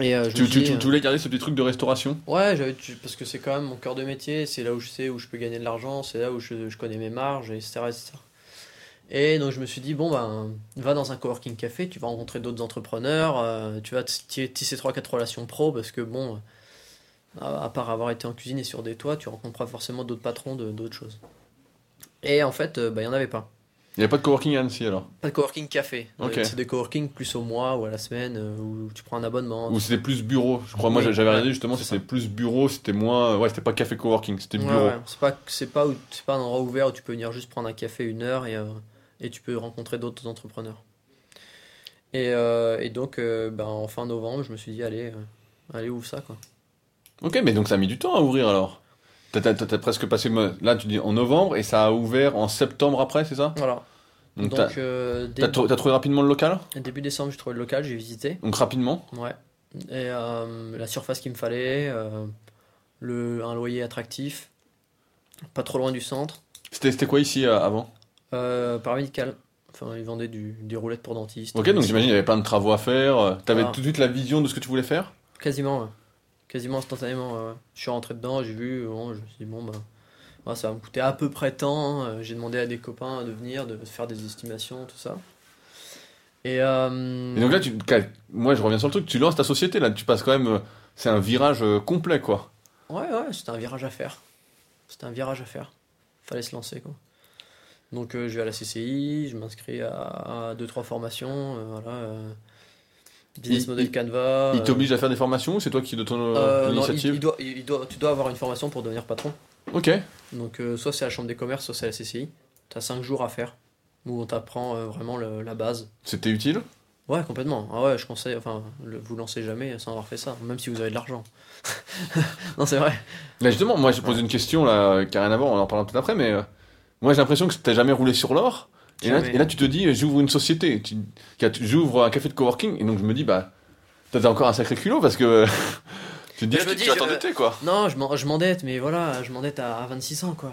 Et euh, je
Tu,
dit,
voulais garder ce petit truc de restauration?
Ouais, parce que c'est quand même mon cœur de métier, c'est là où je sais où je peux gagner de l'argent, c'est là où je, je connais mes marges, etc. etc. Et donc je me suis dit, bon, ben, va dans un coworking café, tu vas rencontrer d'autres entrepreneurs, euh, tu vas tisser 3-4 relations pro, parce que bon, à, à part avoir été en cuisine et sur des toits, tu rencontres pas forcément d'autres patrons de- d'autres choses. Et en fait, euh, bah, il n'y en avait pas.
Il n'y a pas de coworking à Annecy alors?
Pas de coworking café.
Ok.
Euh, C'est des coworking plus au mois ou à la semaine, euh, où tu prends un abonnement.
Ou c'était plus bureau Je crois, moi
Oui,
j'avais
ouais,
regardé justement, c'était plus bureau, c'était moins. Ouais, c'était pas café coworking, c'était
Ouais,
bureau.
ouais. C'est pas, c'est pas, c'est pas un endroit ouvert où tu peux venir juste prendre un café une heure et, euh, et tu peux rencontrer d'autres entrepreneurs. Et, euh, et donc, euh, ben, en fin novembre, je me suis dit, allez, euh, allez, ouvre ça, quoi.
Ok, mais donc ça a mis du temps à ouvrir alors T'as presque passé. Là, tu dis en novembre et ça a ouvert en septembre après, c'est ça?
Voilà.
Donc,
Donc,
t'as trouvé rapidement le local?
Début décembre, j'ai trouvé le local, j'ai visité.
Donc rapidement?
Ouais. Et la surface qu'il me fallait, le, un loyer attractif, pas trop loin du centre,
C'était c'était quoi ici avant?
Euh, paramédical. Enfin, ils vendaient du, des roulettes pour dentistes.
Ok, donc j'imagine il y avait plein de travaux à faire. euh, T'avais
Voilà.
tout de suite la vision de ce que tu voulais faire?
Quasiment, ouais. quasiment instantanément. ouais. Je suis rentré dedans, j'ai vu, bon, je me suis dit, bon, bah, ouais, ça va me coûter à peu près tant. Euh, J'ai demandé à des copains de venir, de faire des estimations, tout ça. Et, euh,
Et donc là, tu, moi je reviens sur le truc, tu lances ta société là, tu passes quand même. euh, C'est un virage euh, complet quoi.
ouais, ouais, c'était un virage à faire. C'était un virage à faire. Fallait se lancer, quoi. Donc, euh, je vais à la CCI, je m'inscris à 2-3 formations, euh, voilà. euh, business
Il-
Model Canva.
Il t'oblige à faire des formations ou c'est toi qui de ton
non, il-
initiative
il doit- il doit- tu dois avoir une formation pour devenir patron.
Ok.
Donc soit c'est à la chambre des commerces, soit c'est à la CCI. T'as 5 jours à faire où on t'apprend vraiment le- la base.
C'était utile?
Ouais, complètement. Ah ouais, je conseille, enfin, le, vous lancez jamais sans avoir fait ça, même si vous avez de l'argent. non, c'est vrai.
Là justement, moi j'ai posé une question là, qui rien à voir, on en parlera peut-être après, mais moi j'ai l'impression que t'as jamais roulé sur l'or. Et là,
Jamais.
et là, tu te dis, j'ouvre une société, tu- j'ouvre un café de coworking, et donc je me dis, bah, t'as encore un sacré culot parce que tu te dis,
je me
tu
dis,
tu vas
je-
t'endetter quoi.
Non, je m'en- je m'endette, mais voilà, je m'endette à, à 26 ans, quoi.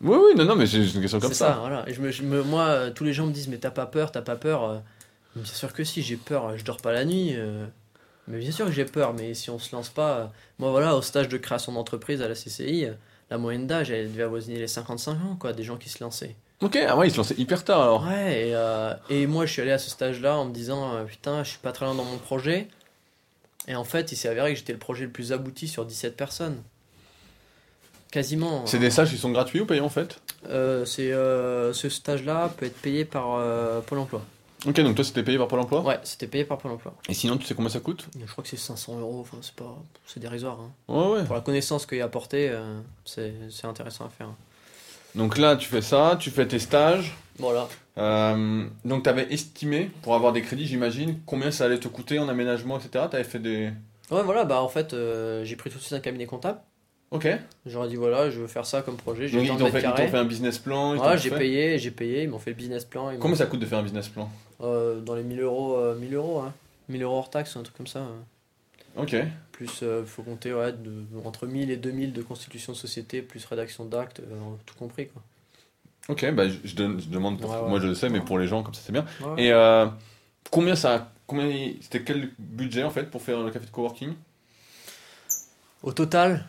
Oui, oui, non, non, mais c'est une question comme
C'est
ça.
ça, voilà. Et je me, je me- moi, euh, tous les gens me disent, mais t'as pas peur, t'as pas peur. euh. Bien sûr que si, j'ai peur, euh, je dors pas la nuit. euh. Mais bien sûr que j'ai peur, mais si on se lance pas. euh, Moi, voilà, au stage de création d'entreprise à la CCI, la moyenne d'âge, elle devait avoisiner les 55 ans, quoi, des gens qui se lançaient.
Ok, ah ouais, il se lançait hyper tard alors.
Ouais, et, euh, et moi, je suis allé à ce stage-là en me disant, euh, putain, je suis pas très loin dans mon projet. Et en fait, il s'est avéré que j'étais le projet le plus abouti sur 17 personnes. Quasiment.
C'est des stages qui sont gratuits ou payants en fait?
Euh, c'est, euh, ce stage-là peut être payé par Pôle emploi.
Ok, donc toi c'était payé par Pôle emploi
Ouais, c'était payé par Pôle emploi.
Et sinon, tu sais combien ça coûte
Je crois que c'est 500 euros, enfin, c'est pas. C'est dérisoire. hein.
Ouais, ouais.
Pour la connaissance qu'il y a apportée, euh, c'est, c'est intéressant à faire.
Donc là, tu fais ça, tu fais tes stages.
Voilà.
Euh, donc t'avais estimé, pour avoir des crédits, j'imagine, combien ça allait te coûter en aménagement, etc. T'avais fait des.
Ouais, voilà, bah en fait, euh, j'ai pris tout de suite un cabinet comptable.
Ok.
J'aurais dit, voilà, je veux faire ça comme projet.
Donc ils t'ont fait, fait un business plan.
Ouais, j'ai payé, j'ai payé, ils m'ont fait le business plan.
Combien ça coûte de faire un business plan
Euh, Dans les 1000 euros, euh, 1000 euros, hein. 1000 euros hors taxe, un truc comme ça. hein.
Ok.
Plus, il faut compter ouais, de, entre 1000 et 2000 de constitution de société, plus rédaction d'actes, euh, tout compris. Quoi.
Ok, bah je, je donne- je demande pour
Ouais, ouais.
moi je le sais, mais pour les gens comme ça c'est bien. Et euh, combien ça, combien c'était quel budget en fait pour faire le café de coworking?
Au total,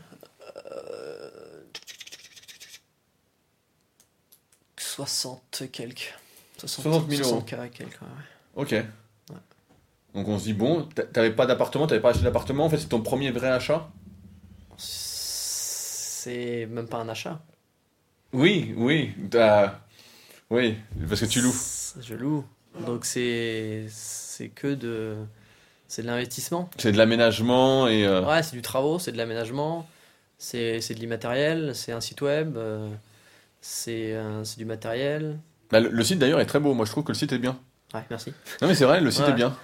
60 et quelques. 60,
60 000 euros.
60 et quelques, ouais.
Ok. Donc on se dit bon, t'a- t'avais pas d'appartement, t'avais pas acheté d'appartement, en fait c'est ton premier vrai achat?
C'est même pas un achat.
Oui, oui, oui, parce que tu loues.
Je loue. Donc c'est c'est que de c'est de l'investissement.
C'est de l'aménagement et euh,
Ouais, c'est du travaux, c'est de l'aménagement, c'est c'est de l'immatériel, c'est un site web, euh, c'est euh, c'est du matériel.
bah, le, le site d'ailleurs est très beau. Moi je trouve que le site est bien.
Ouais, merci.
Non mais c'est vrai, le site
Ouais.
est bien.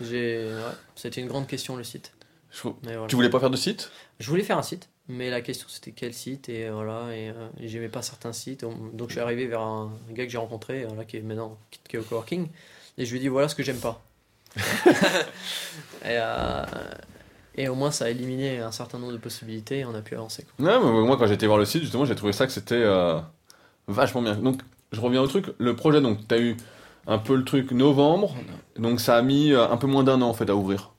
J'ai ouais, c'était une grande question le site.
Je
voilà.
Tu voulais pas faire de site?
Je voulais faire un site, mais la question c'était quel site et euh, voilà et, euh, et j'aimais pas certains sites On- donc je suis arrivé vers un, un gars que j'ai rencontré là qui est maintenant qui, est au coworking et je lui ai dit voilà ce que j'aime pas. et, euh, et au moins ça a éliminé un certain nombre de possibilités et on a pu avancer. quoi.
Non, mais moi quand j'étais voir le site, justement, j'ai trouvé ça que c'était euh, vachement bien. Donc, je reviens au truc. Le projet, donc, t'as eu un peu le truc novembre, donc ça a mis euh, un peu moins d'un an en fait à ouvrir.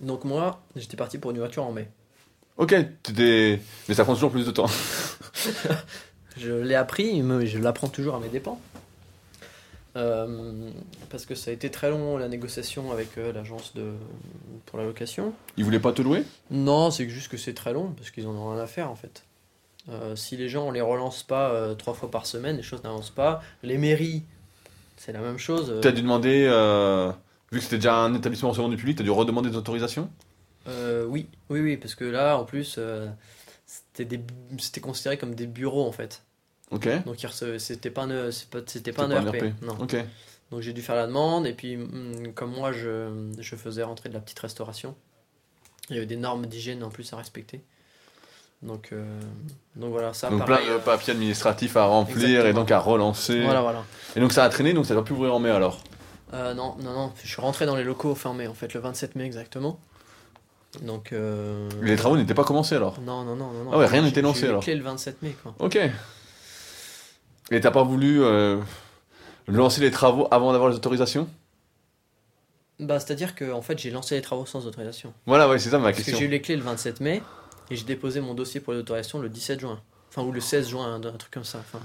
Donc moi j'étais parti pour une voiture en mai.
Ok, t'étais- mais ça prend toujours plus de temps.
Je l'ai appris, mais je l'apprends toujours à mes dépens. Euh, parce que ça a été très long la négociation avec euh, l'agence de pour la location.
Ils voulaient pas te louer?
Non, c'est juste que c'est très long parce qu'ils en ont rien à faire en fait. Euh, si les gens on les relance pas euh, trois fois par semaine, les choses n'avancent pas. Les mairies, c'est la même chose. euh,
Tu as dû demander, euh, vu que c'était déjà un établissement recevant du public, tu as dû redemander des autorisations?
Euh, oui, oui, oui, parce que là en plus euh, c'était des bu- c'était considéré comme des bureaux en fait.
Ok.
Donc ils c'était pas un c'est pas c'était pas un
C'était
ERP.
ERP.
Non.
Ok.
Donc j'ai dû faire la demande et puis hum, comme moi je, je faisais rentrer de la petite restauration, il y avait des normes d'hygiène en plus à respecter. Donc, euh, donc voilà, ça
donc plein de papiers administratifs à remplir et donc à relancer.
Voilà, voilà.
Et donc ça a traîné, donc ça doit plus ouvrir en mai alors.
Euh, non, non, non, je suis rentré dans les locaux fin mai en fait, le 27 mai exactement. Donc. euh,
Les travaux n'étaient pas commencés alors.
Non, non, non, non.
Ah ouais, rien
J'ai-
n'était lancé,
j'ai eu les
alors.
clés le 27 mai quoi.
Ok. Et t'as pas voulu euh, lancer les travaux avant d'avoir les autorisations?
Bah, c'est-à-dire que en fait j'ai lancé les travaux sans autorisation.
Voilà, ouais, c'est ça ma
Parce que
question.
j'ai eu les clés le 27 mai et j'ai déposé mon dossier pour les autorisations le 17 juin. Enfin, ou le 16 juin, un, un truc comme ça. Enfin,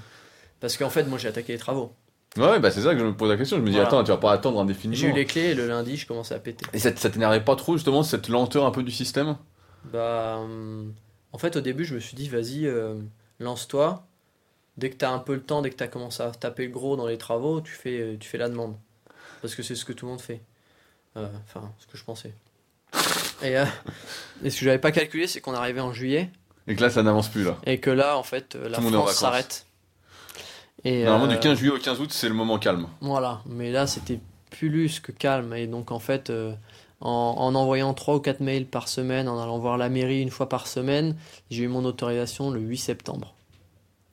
parce qu'en fait, moi j'ai attaqué les travaux.
Ouais, bah c'est ça que je me pose la question. Je me dis,
Voilà.
attends, tu vas pas attendre indéfiniment.
J'ai eu les clés et le lundi, je commençais à péter.
Et ça, ça t'énervait pas trop justement cette lenteur un peu du système?
Bah, hum, en fait, au début, je me suis dit, vas-y, euh, lance-toi. Dès que tu as un peu le temps, dès que tu as commencé à taper le gros dans les travaux, tu fais, euh, tu fais la demande. Parce que c'est ce que tout le monde fait. Euh, Enfin, ce que je pensais. Et, euh, et ce que j'avais pas calculé, c'est qu'on arrivait en juillet
Et que là, ça n'avance plus là.
et que là, en fait, euh, la
Tout
France s'arrête. Et,
Normalement,
euh,
du 15 juillet au 15 août, c'est le moment calme.
Voilà, mais là c'était plus que calme. Et donc en fait, euh, en, en envoyant 3 ou 4 mails par semaine, en allant voir la mairie une fois par semaine, j'ai eu mon autorisation le 8 septembre.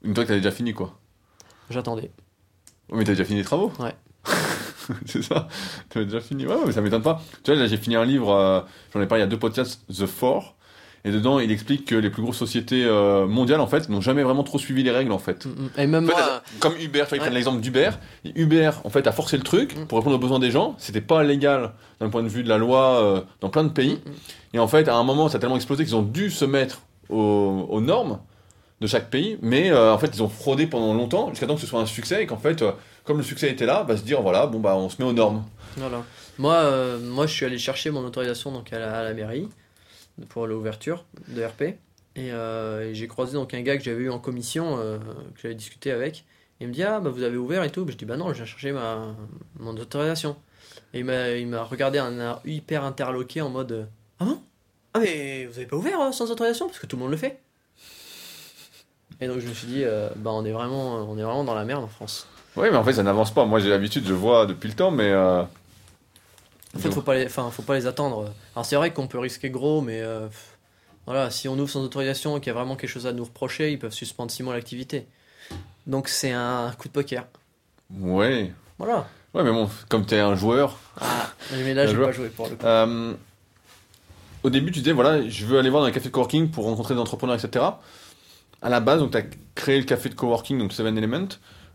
Une fois que t'avais déjà fini quoi.
J'attendais.
Oh, mais t'as déjà fini les travaux?
Ouais.
c'est ça T'avais déjà fini Ouais, mais ça m'étonne pas. Tu vois, là, j'ai fini un livre, euh, j'en ai parlé il y a deux podcasts, The Four. Et dedans, il explique que les plus grosses sociétés euh, mondiales, en fait, n'ont jamais vraiment trop suivi les règles, en fait.
Mm, mm. Et même
En fait,
moi,
comme Uber, tu vois, ils prennent l'exemple d'Uber. Uber, en fait, a forcé le truc
Mm.
pour répondre aux besoins des gens. C'était pas légal d'un point de vue de la loi euh, dans plein de pays. Et en fait, à un moment, ça a tellement explosé qu'ils ont dû se mettre aux, aux normes de chaque pays. Mais euh, en fait, ils ont fraudé pendant longtemps jusqu'à temps que ce soit un succès. Et qu'en fait, comme le succès était là, bah, se dire voilà, bon, bah, on se met aux normes.
voilà. Moi, euh, moi, je suis allé chercher mon autorisation donc à la, à la mairie pour l'ouverture de RP. Et, euh, et j'ai croisé donc un gars que j'avais eu en commission, euh, que j'avais discuté avec. Il me dit Ah, bah vous avez ouvert et tout. Je dis Bah non, je viens chercher ma, mon autorisation. Et il m'a, il m'a regardé un air hyper interloqué en mode Ah bon? Ah, mais vous avez pas ouvert euh, sans autorisation? Parce que tout le monde le fait. Et donc je me suis dit euh, Bah on est, vraiment, on est vraiment dans la merde en France.
Oui, mais en fait, ça n'avance pas. Moi, j'ai l'habitude, je vois depuis le temps, mais. euh,
En fait, faut pas les, enfin, faut pas les attendre. Alors c'est vrai qu'on peut risquer gros, mais euh, voilà, si on ouvre sans autorisation et qu'il y a vraiment quelque chose à nous reprocher, ils peuvent suspendre six mois l'activité. Donc c'est un coup de poker.
Ouais.
Voilà.
Ouais, mais bon, comme t'es un joueur.
Ah, mais là,
joueur.
pas joué pour le coup.
euh, au début, tu disais, voilà, je veux aller voir dans un café de coworking pour rencontrer des entrepreneurs, etc. À la base, donc, tu as créé le café de coworking, donc Seven Element.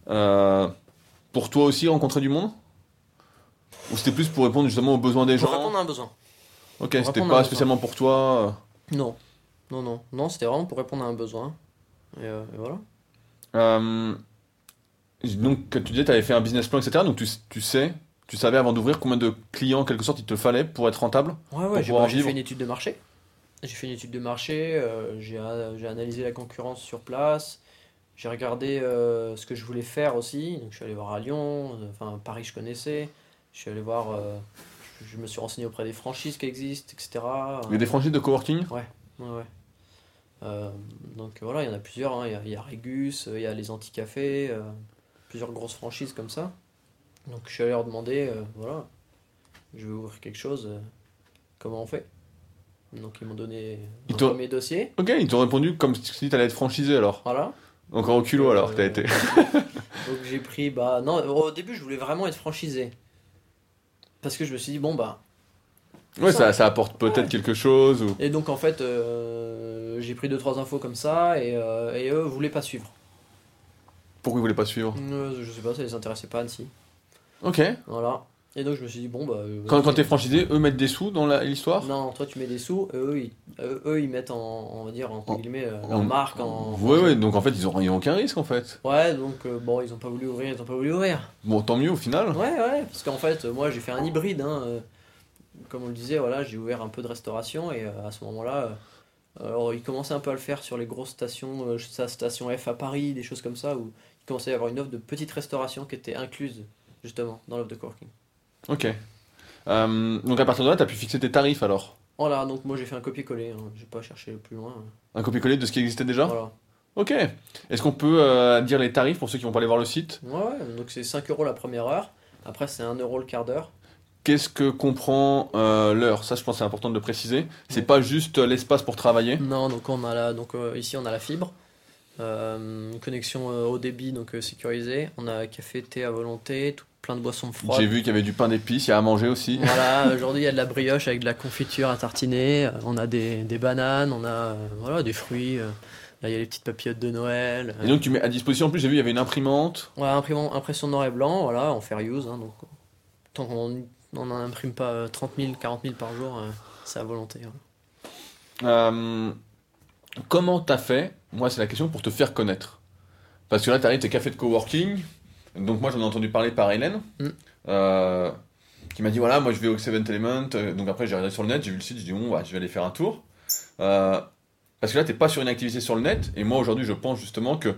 Euh, pour toi aussi, rencontrer du monde Ou c'était plus pour répondre justement aux besoins des
Pour
gens
répondre à un besoin.
Ok,
pour
c'était pas spécialement pour toi.
Non. Non, non. Non, c'était vraiment pour répondre à un besoin. Et, euh, et voilà.
euh, donc, tu disais, tu avais fait un business plan, etc. Donc, tu, tu sais, tu savais avant d'ouvrir combien de clients, en quelque sorte, il te fallait pour être rentable
Ouais,
Pour
ouais, j'ai bah, fait une étude de marché. J'ai fait une étude de marché, euh, j'ai analysé la concurrence sur place, j'ai regardé euh, ce que je voulais faire aussi. Donc je suis allé voir à Lyon, euh, enfin Paris je connaissais, je suis allé voir, euh, je, je me suis renseigné auprès des franchises qui existent, etc.
Il y a des franchises de coworking?
Ouais, ouais. Euh, donc voilà, il y en a plusieurs. hein. Il y, a, y euh, il y a les Anti-Cafés, euh, plusieurs grosses franchises comme ça. Donc je suis allé leur demander, euh, voilà, je veux ouvrir quelque chose, comment on fait? Donc ils m'ont donné
Ils
un
t'ont-
premier dossier.
Ok, ils t'ont répondu comme si tu allais être franchisé alors.
Voilà.
Encore au culot alors, t'as été.
Donc j'ai pris, bah non, au début je voulais vraiment être franchisé. Parce que je me suis dit, bon bah,
Ouais, ça, ça apporte peut-être quelque chose ou.
Et donc en fait, euh, j'ai pris deux trois infos comme ça et, euh, et eux voulaient pas suivre.
Pourquoi ils voulaient pas suivre?
Euh, je sais pas, ça les intéressait pas Annecy.
Ok.
Voilà. Et donc je me suis dit, bon, bah. euh,
Quand, quand t'es franchisé, eux mettent des sous dans l'histoire?
Non, toi tu mets des sous, eux ils, eux, ils mettent en, on va dire, entre
En-
guillemets, euh, leur marque en.
Ouais, ouais, donc en fait, ils ont, ils ont aucun risque en fait.
Ouais, donc euh, bon, ils ont pas voulu ouvrir, ils ont pas voulu ouvrir.
Bon, tant mieux au final.
Ouais, ouais, parce qu'en fait, moi j'ai fait un hybride, hein, comme on le disait, voilà, j'ai ouvert un peu de restauration et à ce moment-là, alors ils commençaient un peu à le faire sur les grosses stations, sa station F à Paris, des choses comme ça, où il commençait à y avoir une offre de petite restauration qui était incluse justement dans l'offre de coworking.
Ok. Euh, donc à partir de là, t'as pu fixer tes tarifs alors
Voilà, donc moi j'ai fait un copier-coller, hein, j'ai pas cherché plus loin.
Un copier-coller de ce qui existait déjà
Voilà.
Ok. Est-ce qu'on peut euh, dire les tarifs pour ceux qui vont pas aller voir le site?
Ouais, ouais, donc c'est 5 euros la première heure, après c'est 1 euro le quart d'heure.
Qu'est-ce que comprend euh, l'heure? Ça, je pense que c'est important de le préciser. C'est pas juste l'espace pour travailler.
Non, donc on a la, donc ici on a la fibre, une connexion euh, haut débit donc euh, sécurisée. On a café, thé à volonté, tout, plein de boissons froides.
J'ai vu qu'il y avait du pain d'épices, il y a à manger aussi.
Voilà, aujourd'hui il y a de la brioche avec de la confiture à tartiner. euh, On a des, des bananes, on a euh, voilà des fruits. euh, Là il y a les petites papillotes de Noël.
Et donc tu mets à disposition, en plus j'ai vu il y avait une imprimante.
Voilà, imprimant- impression noir et blanc, voilà, en fair use. hein, donc tant qu'on on n'en imprime pas euh, 30 000, 40 000 par jour, euh, c'est à volonté. hein.
Comment t'as fait Moi c'est la question pour te faire connaître? Parce que là t'arrives tes cafés de coworking. Donc moi j'en ai entendu parler par Hélène.
Mm.
euh, qui m'a dit voilà moi je vais au Seventh Element. euh, Donc après j'ai regardé sur le net, j'ai vu le site, j'ai dit bon ouais, je vais aller faire un tour. Euh, parce que là t'es pas sur une activité sur le net. Et moi aujourd'hui je pense justement que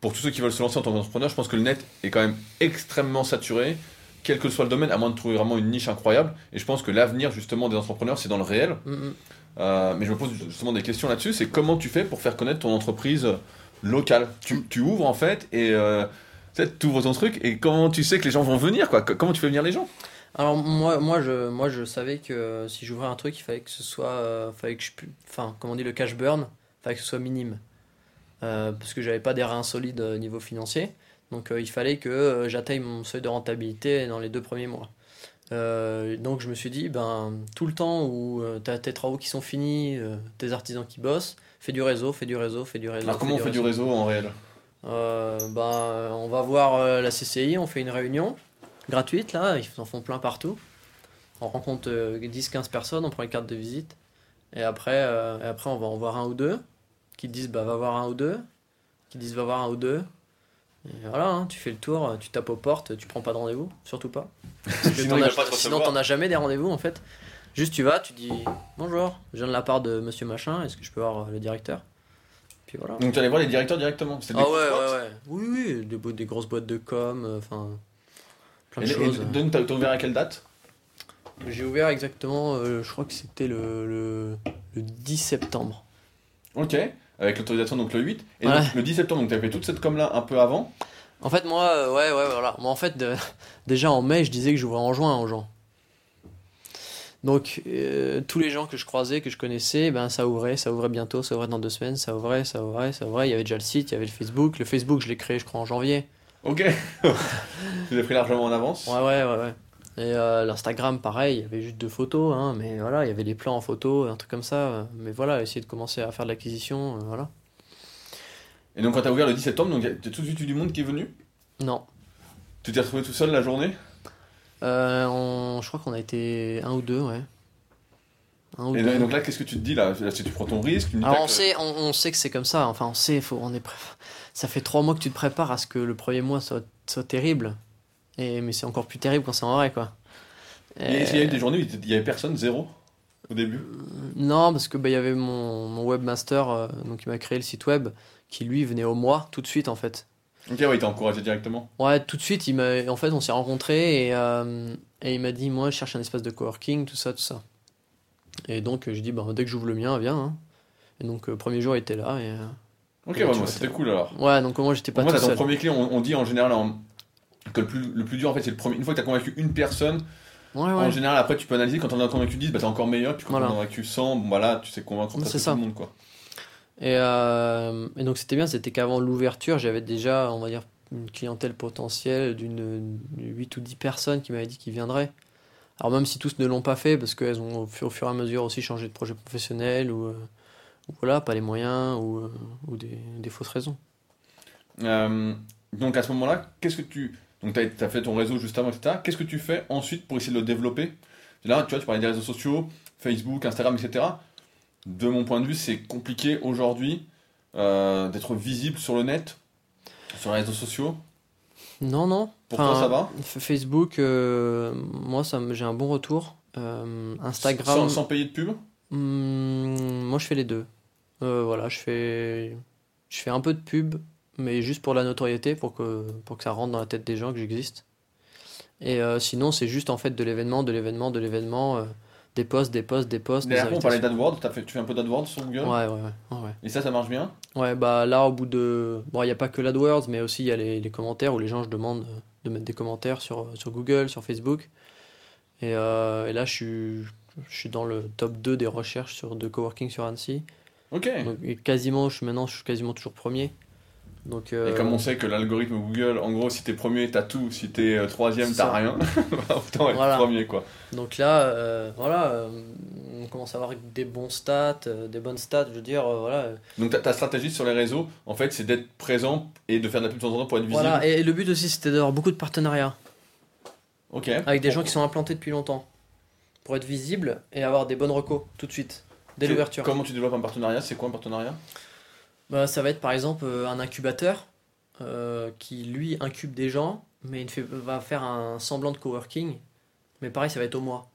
pour tous ceux qui veulent se lancer en tant qu'entrepreneur, je pense que le net est quand même extrêmement saturé, quel que soit le domaine, à moins de trouver vraiment une niche incroyable. Et je pense que l'avenir justement des entrepreneurs, c'est dans le réel.
Mm, mm.
Euh, mais je me pose justement des questions là-dessus. C'est comment tu fais pour faire connaître ton entreprise locale? Tu, ouvres en fait et euh, tu ouvres ton truc et comment tu sais que les gens vont venir Comment tu fais venir les gens?
Alors moi, moi, je, moi je savais que si j'ouvrais un truc, il fallait que ce soit, euh, fallait que je, enfin, comment on dit, le cash burn, fallait que ce soit minime, Euh, parce que j'avais pas des reins solides au niveau financier, donc euh, il fallait que euh, j'atteigne mon seuil de rentabilité dans les deux premiers mois. Euh, donc je me suis dit, ben tout le temps où tu as tes travaux qui sont finis, euh, tes artisans qui bossent, fais du réseau, fais du réseau, fais du réseau.
Alors comment on fait du réseau en réel
Euh, ben, on va voir euh, la CCI, on fait une réunion gratuite, là, ils en font plein partout. On rencontre euh, 10-15 personnes, on prend les cartes de visite. Et après, euh, et après, on va en voir un ou deux qui disent bah, va voir un ou deux, qui disent va voir un ou deux. Et voilà, hein, tu fais le tour, tu tapes aux portes, tu prends pas de rendez-vous, surtout pas. Parce que
Sinon,
t'en as- sinon, t'en as jamais des rendez-vous en fait. Juste tu vas, tu dis bonjour, je viens de la part de monsieur machin, est-ce que je peux voir euh, le directeur? Puis voilà.
Donc tu allais voir les directeurs directement
Ah ouais, ouais, ouais. Oui, oui, des, bo- des grosses boîtes de com, euh, enfin, plein
Et,
de
et
choses.
donc t'as t'as ouvert à quelle date?
J'ai ouvert exactement, euh, je crois que c'était le, le, le 10 septembre.
Ok, avec l'autorisation donc le 8. Et
Ouais.
donc le 10 septembre, donc tu fait toute cette com là un peu avant.
En fait, moi, euh, ouais, ouais, voilà. Moi, en fait, de- déjà en mai, je disais que j'ouvrais en juin aux gens. Donc, euh, tous les gens que je croisais, que je connaissais, ben, ça ouvrait, ça ouvrait bientôt, ça ouvrait dans deux semaines, ça ouvrait, ça ouvrait, ça ouvrait. Il y avait déjà le site, il y avait le Facebook. Le Facebook, je l'ai créé, je crois, en janvier.
Ok. tu l'as pris largement en avance.
Ouais, ouais, ouais, ouais. Et euh, l'Instagram, pareil, il y avait juste deux photos, hein, mais voilà, il y avait les plans en photo, un truc comme ça. euh, Mais voilà, essayer de commencer à faire de l'acquisition, euh, voilà.
Et donc quand t'as ouvert le 10 septembre, donc t'as tout de suite eu du monde qui est venu?
Non.
Tu t'es retrouvé tout seul la journée?
Euh, on- Je crois qu'on a été un ou deux, ouais. Un ou
Et
deux.
donc là, qu'est-ce que tu te dis là? Là, si tu prends ton risque, tu
Alors on sait, on, on sait que c'est comme ça. Enfin, on sait, faut, on est. Ça fait trois mois que tu te prépares à ce que le premier mois soit, soit terrible. Et mais c'est encore plus terrible quand c'est en vrai, quoi.
Et est-ce qu'il y a eu des journées où il y avait personne, zéro, au début
Non, parce que bah, il y avait mon, mon webmaster, euh, donc il m'a créé le site web, qui lui venait au mois tout de suite en fait.
Ok, ouais, il t'a encouragé directement.
Ouais, tout de suite, il m'a, en fait, on s'est rencontrés et, euh, et il m'a dit, moi, je cherche un espace de coworking, tout ça, tout ça. Et donc, je dis, bah, dès que j'ouvre le mien, viens. hein. Et donc, le premier jour, il était là. Et, euh,
Ok,
ouais,
moi,
vois,
c'était cool alors.
Ouais, donc moi, j'étais pas
moi,
tout
t'as ton
seul.
premier client, on, on dit en général en- que le plus, le plus dur en fait c'est le premier. Une fois que t'as convaincu une personne,
Ouais,
en général après tu peux analyser. Quand on en as convaincu 10, bah t'es encore meilleur. Puis quand
Voilà.
on en a convaincu 100, bon bah tu sais convaincre
ça.
tout le monde quoi.
Et, euh, et donc c'était bien, c'était qu'avant l'ouverture, j'avais déjà, on va dire, une clientèle potentielle d'une 8 ou 10 personnes qui m'avaient dit qu'ils viendraient. Alors même si tous ne l'ont pas fait, parce qu'elles ont au fur, au fur et à mesure aussi changé de projet professionnel, ou, euh, voilà, pas les moyens, ou, euh, ou des, des fausses raisons.
Donc à ce moment-là, qu'est-ce que tu. Donc tu as, fait ton réseau juste avant, etc. Qu'est-ce que tu fais ensuite pour essayer de le développer? Là, tu vois, tu parlais des réseaux sociaux, Facebook, Instagram, etc. De mon point de vue, c'est compliqué aujourd'hui euh, d'être visible sur le net, sur les réseaux sociaux.
Non, non.
Pour toi, ça va?
Facebook, euh, moi, j'ai un bon retour. Euh, Instagram.
Sans, payer de pub?
Hmm, Moi, je fais les deux. voilà, je fais, je fais un peu de pub, mais juste pour la notoriété, pour que, pour que ça rentre dans la tête des gens que j'existe. Et euh, sinon, c'est juste en fait de l'événement, de l'événement, de l'événement, euh, des posts, des posts, des posts.
Mais après, on parlait d'AdWords, fait, tu fais un peu d'AdWords sur Google?
Ouais, ouais, ouais,
Et ça, ça marche bien?
Ouais, bah là, au bout de. Bon, il n'y a pas que l'AdWords, mais aussi il y a les, les, commentaires où les gens je demande de mettre des commentaires sur, sur Google, sur Facebook. Et, euh, et là, je suis, je suis dans le top 2 des recherches sur, de coworking sur Annecy.
Ok.
Donc, quasiment, je, maintenant, je suis quasiment toujours premier. Donc,
Et comme on sait que l'algorithme Google, en gros, si t'es premier, t'as tout. Si t'es euh, troisième, t'as rien. Autant être voilà. premier, quoi.
Donc là, euh, voilà, euh, on commence à avoir des bons stats, des bonnes stats, je veux dire, voilà.
Donc ta, ta, stratégie sur les réseaux, en fait, c'est d'être présent et de faire de la pub de temps en temps pour être visible.
Voilà, et, le but aussi, c'était d'avoir beaucoup de partenariats.
Ok.
Avec des gens qui sont implantés depuis longtemps. Pour être visible et avoir des bonnes recos tout de suite, dès l'ouverture.
Comment tu développes un partenariat? C'est quoi un partenariat?
Bah, ça va être par exemple euh, un incubateur euh, qui lui incube des gens, mais il fait, va faire un semblant de coworking. Mais pareil, ça va être au mois.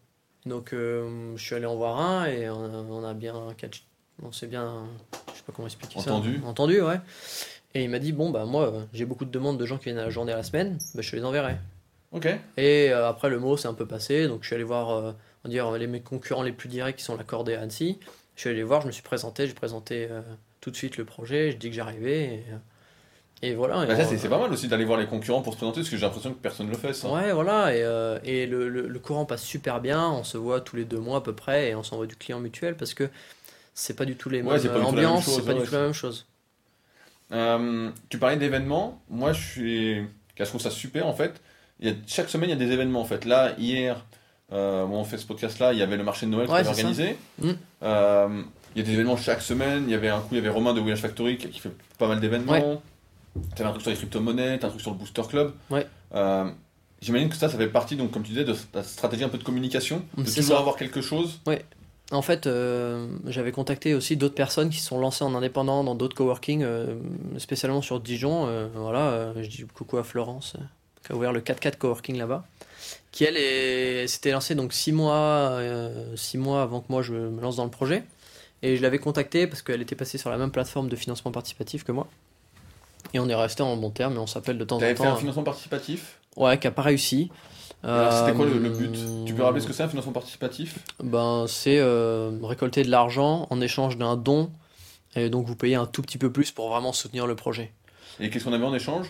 Donc euh, je suis allé en voir un et on a, bien catch, on s'est bien, je sais pas comment expliquer
entendu.
ça. Entendu. ouais. Et il m'a dit bon bah moi j'ai beaucoup de demandes de gens qui viennent à la journée à la semaine, bah, je les enverrai.
Ok.
Et après le mot s'est un peu passé, donc je suis allé voir, on dire les mes concurrents les plus directs qui sont l'accordé à Annecy. Je suis allé les voir, je me suis présenté, j'ai présenté tout de suite le projet, je dis que j'arrivais. Et, voilà.
Bah, c'est pas mal aussi d'aller voir les concurrents pour se présenter, parce que j'ai l'impression que personne ne le fait. Ça.
Ouais, voilà. Et, euh, et le, le, courant passe super bien. On se voit tous les deux mois à peu près et on s'envoie du client mutuel parce que c'est pas du tout les mêmes ambiances, c'est pas du tout la même chose.
Euh, tu parlais d'événements. Moi, je suis. Je trouve ça super en fait. Il y a... Chaque semaine, il y a des événements en fait. Là, hier, euh, on fait ce podcast-là, il y avait le marché de Noël qui était organisé. Mm. Euh, il y a des événements chaque semaine. Il y avait un coup, il y avait Romain de Voyage Factory qui fait pas mal d'événements. Tu avais un truc sur les crypto-monnaies, un truc sur le Booster Club.
Ouais.
Euh, j'imagine que ça, ça fait partie, donc, comme tu disais, de ta stratégie un peu de communication, de toujours avoir quelque chose.
Ouais. En fait, euh, j'avais contacté aussi d'autres personnes qui sont lancées en indépendant dans d'autres coworking, euh, spécialement sur Dijon. voilà, je dis coucou à Florence, qui a ouvert le 4-4 coworking là-bas qui elle s'était lancée donc 6 mois, six mois avant que moi je me lance dans le projet. Et je l'avais contactée parce qu'elle était passée sur la même plateforme de financement participatif que moi. Et on est resté en bon terme et on s'appelle de temps en temps.
fait un financement participatif
Ouais, qui n'a pas réussi.
C'était quoi le, but? Tu peux rappeler ce que c'est un financement participatif?
Ben, c'est euh, récolter de l'argent en échange d'un don. Et donc vous payez un tout petit peu plus pour vraiment soutenir le projet.
Et qu'est-ce qu'on avait en échange?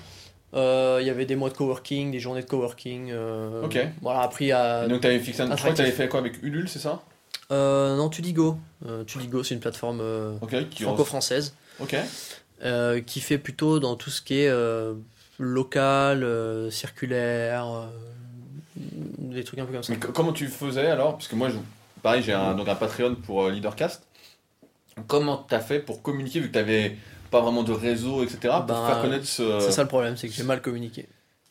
Euh, il y avait des mois de coworking, des journées de coworking. Euh,
ok.
Voilà, après à.
donc tu avais fixé un. Je crois que tu avais fait quoi avec Ulule, c'est ça?
Euh, non, Tudigo. Euh, Tudigo, c'est une plateforme euh, franco-française.
Ok.
Euh, qui fait plutôt dans tout ce qui est local, circulaire, des trucs un peu comme ça.
Mais comment tu faisais alors? Parce que moi, je, pareil, j'ai un, donc un Patreon pour Leadercast. Comment tu as fait pour communiquer vu que tu n'avais pas vraiment de réseau, etc. pour ben, faire connaître ce.
C'est ça le problème, c'est que j'ai mal communiqué.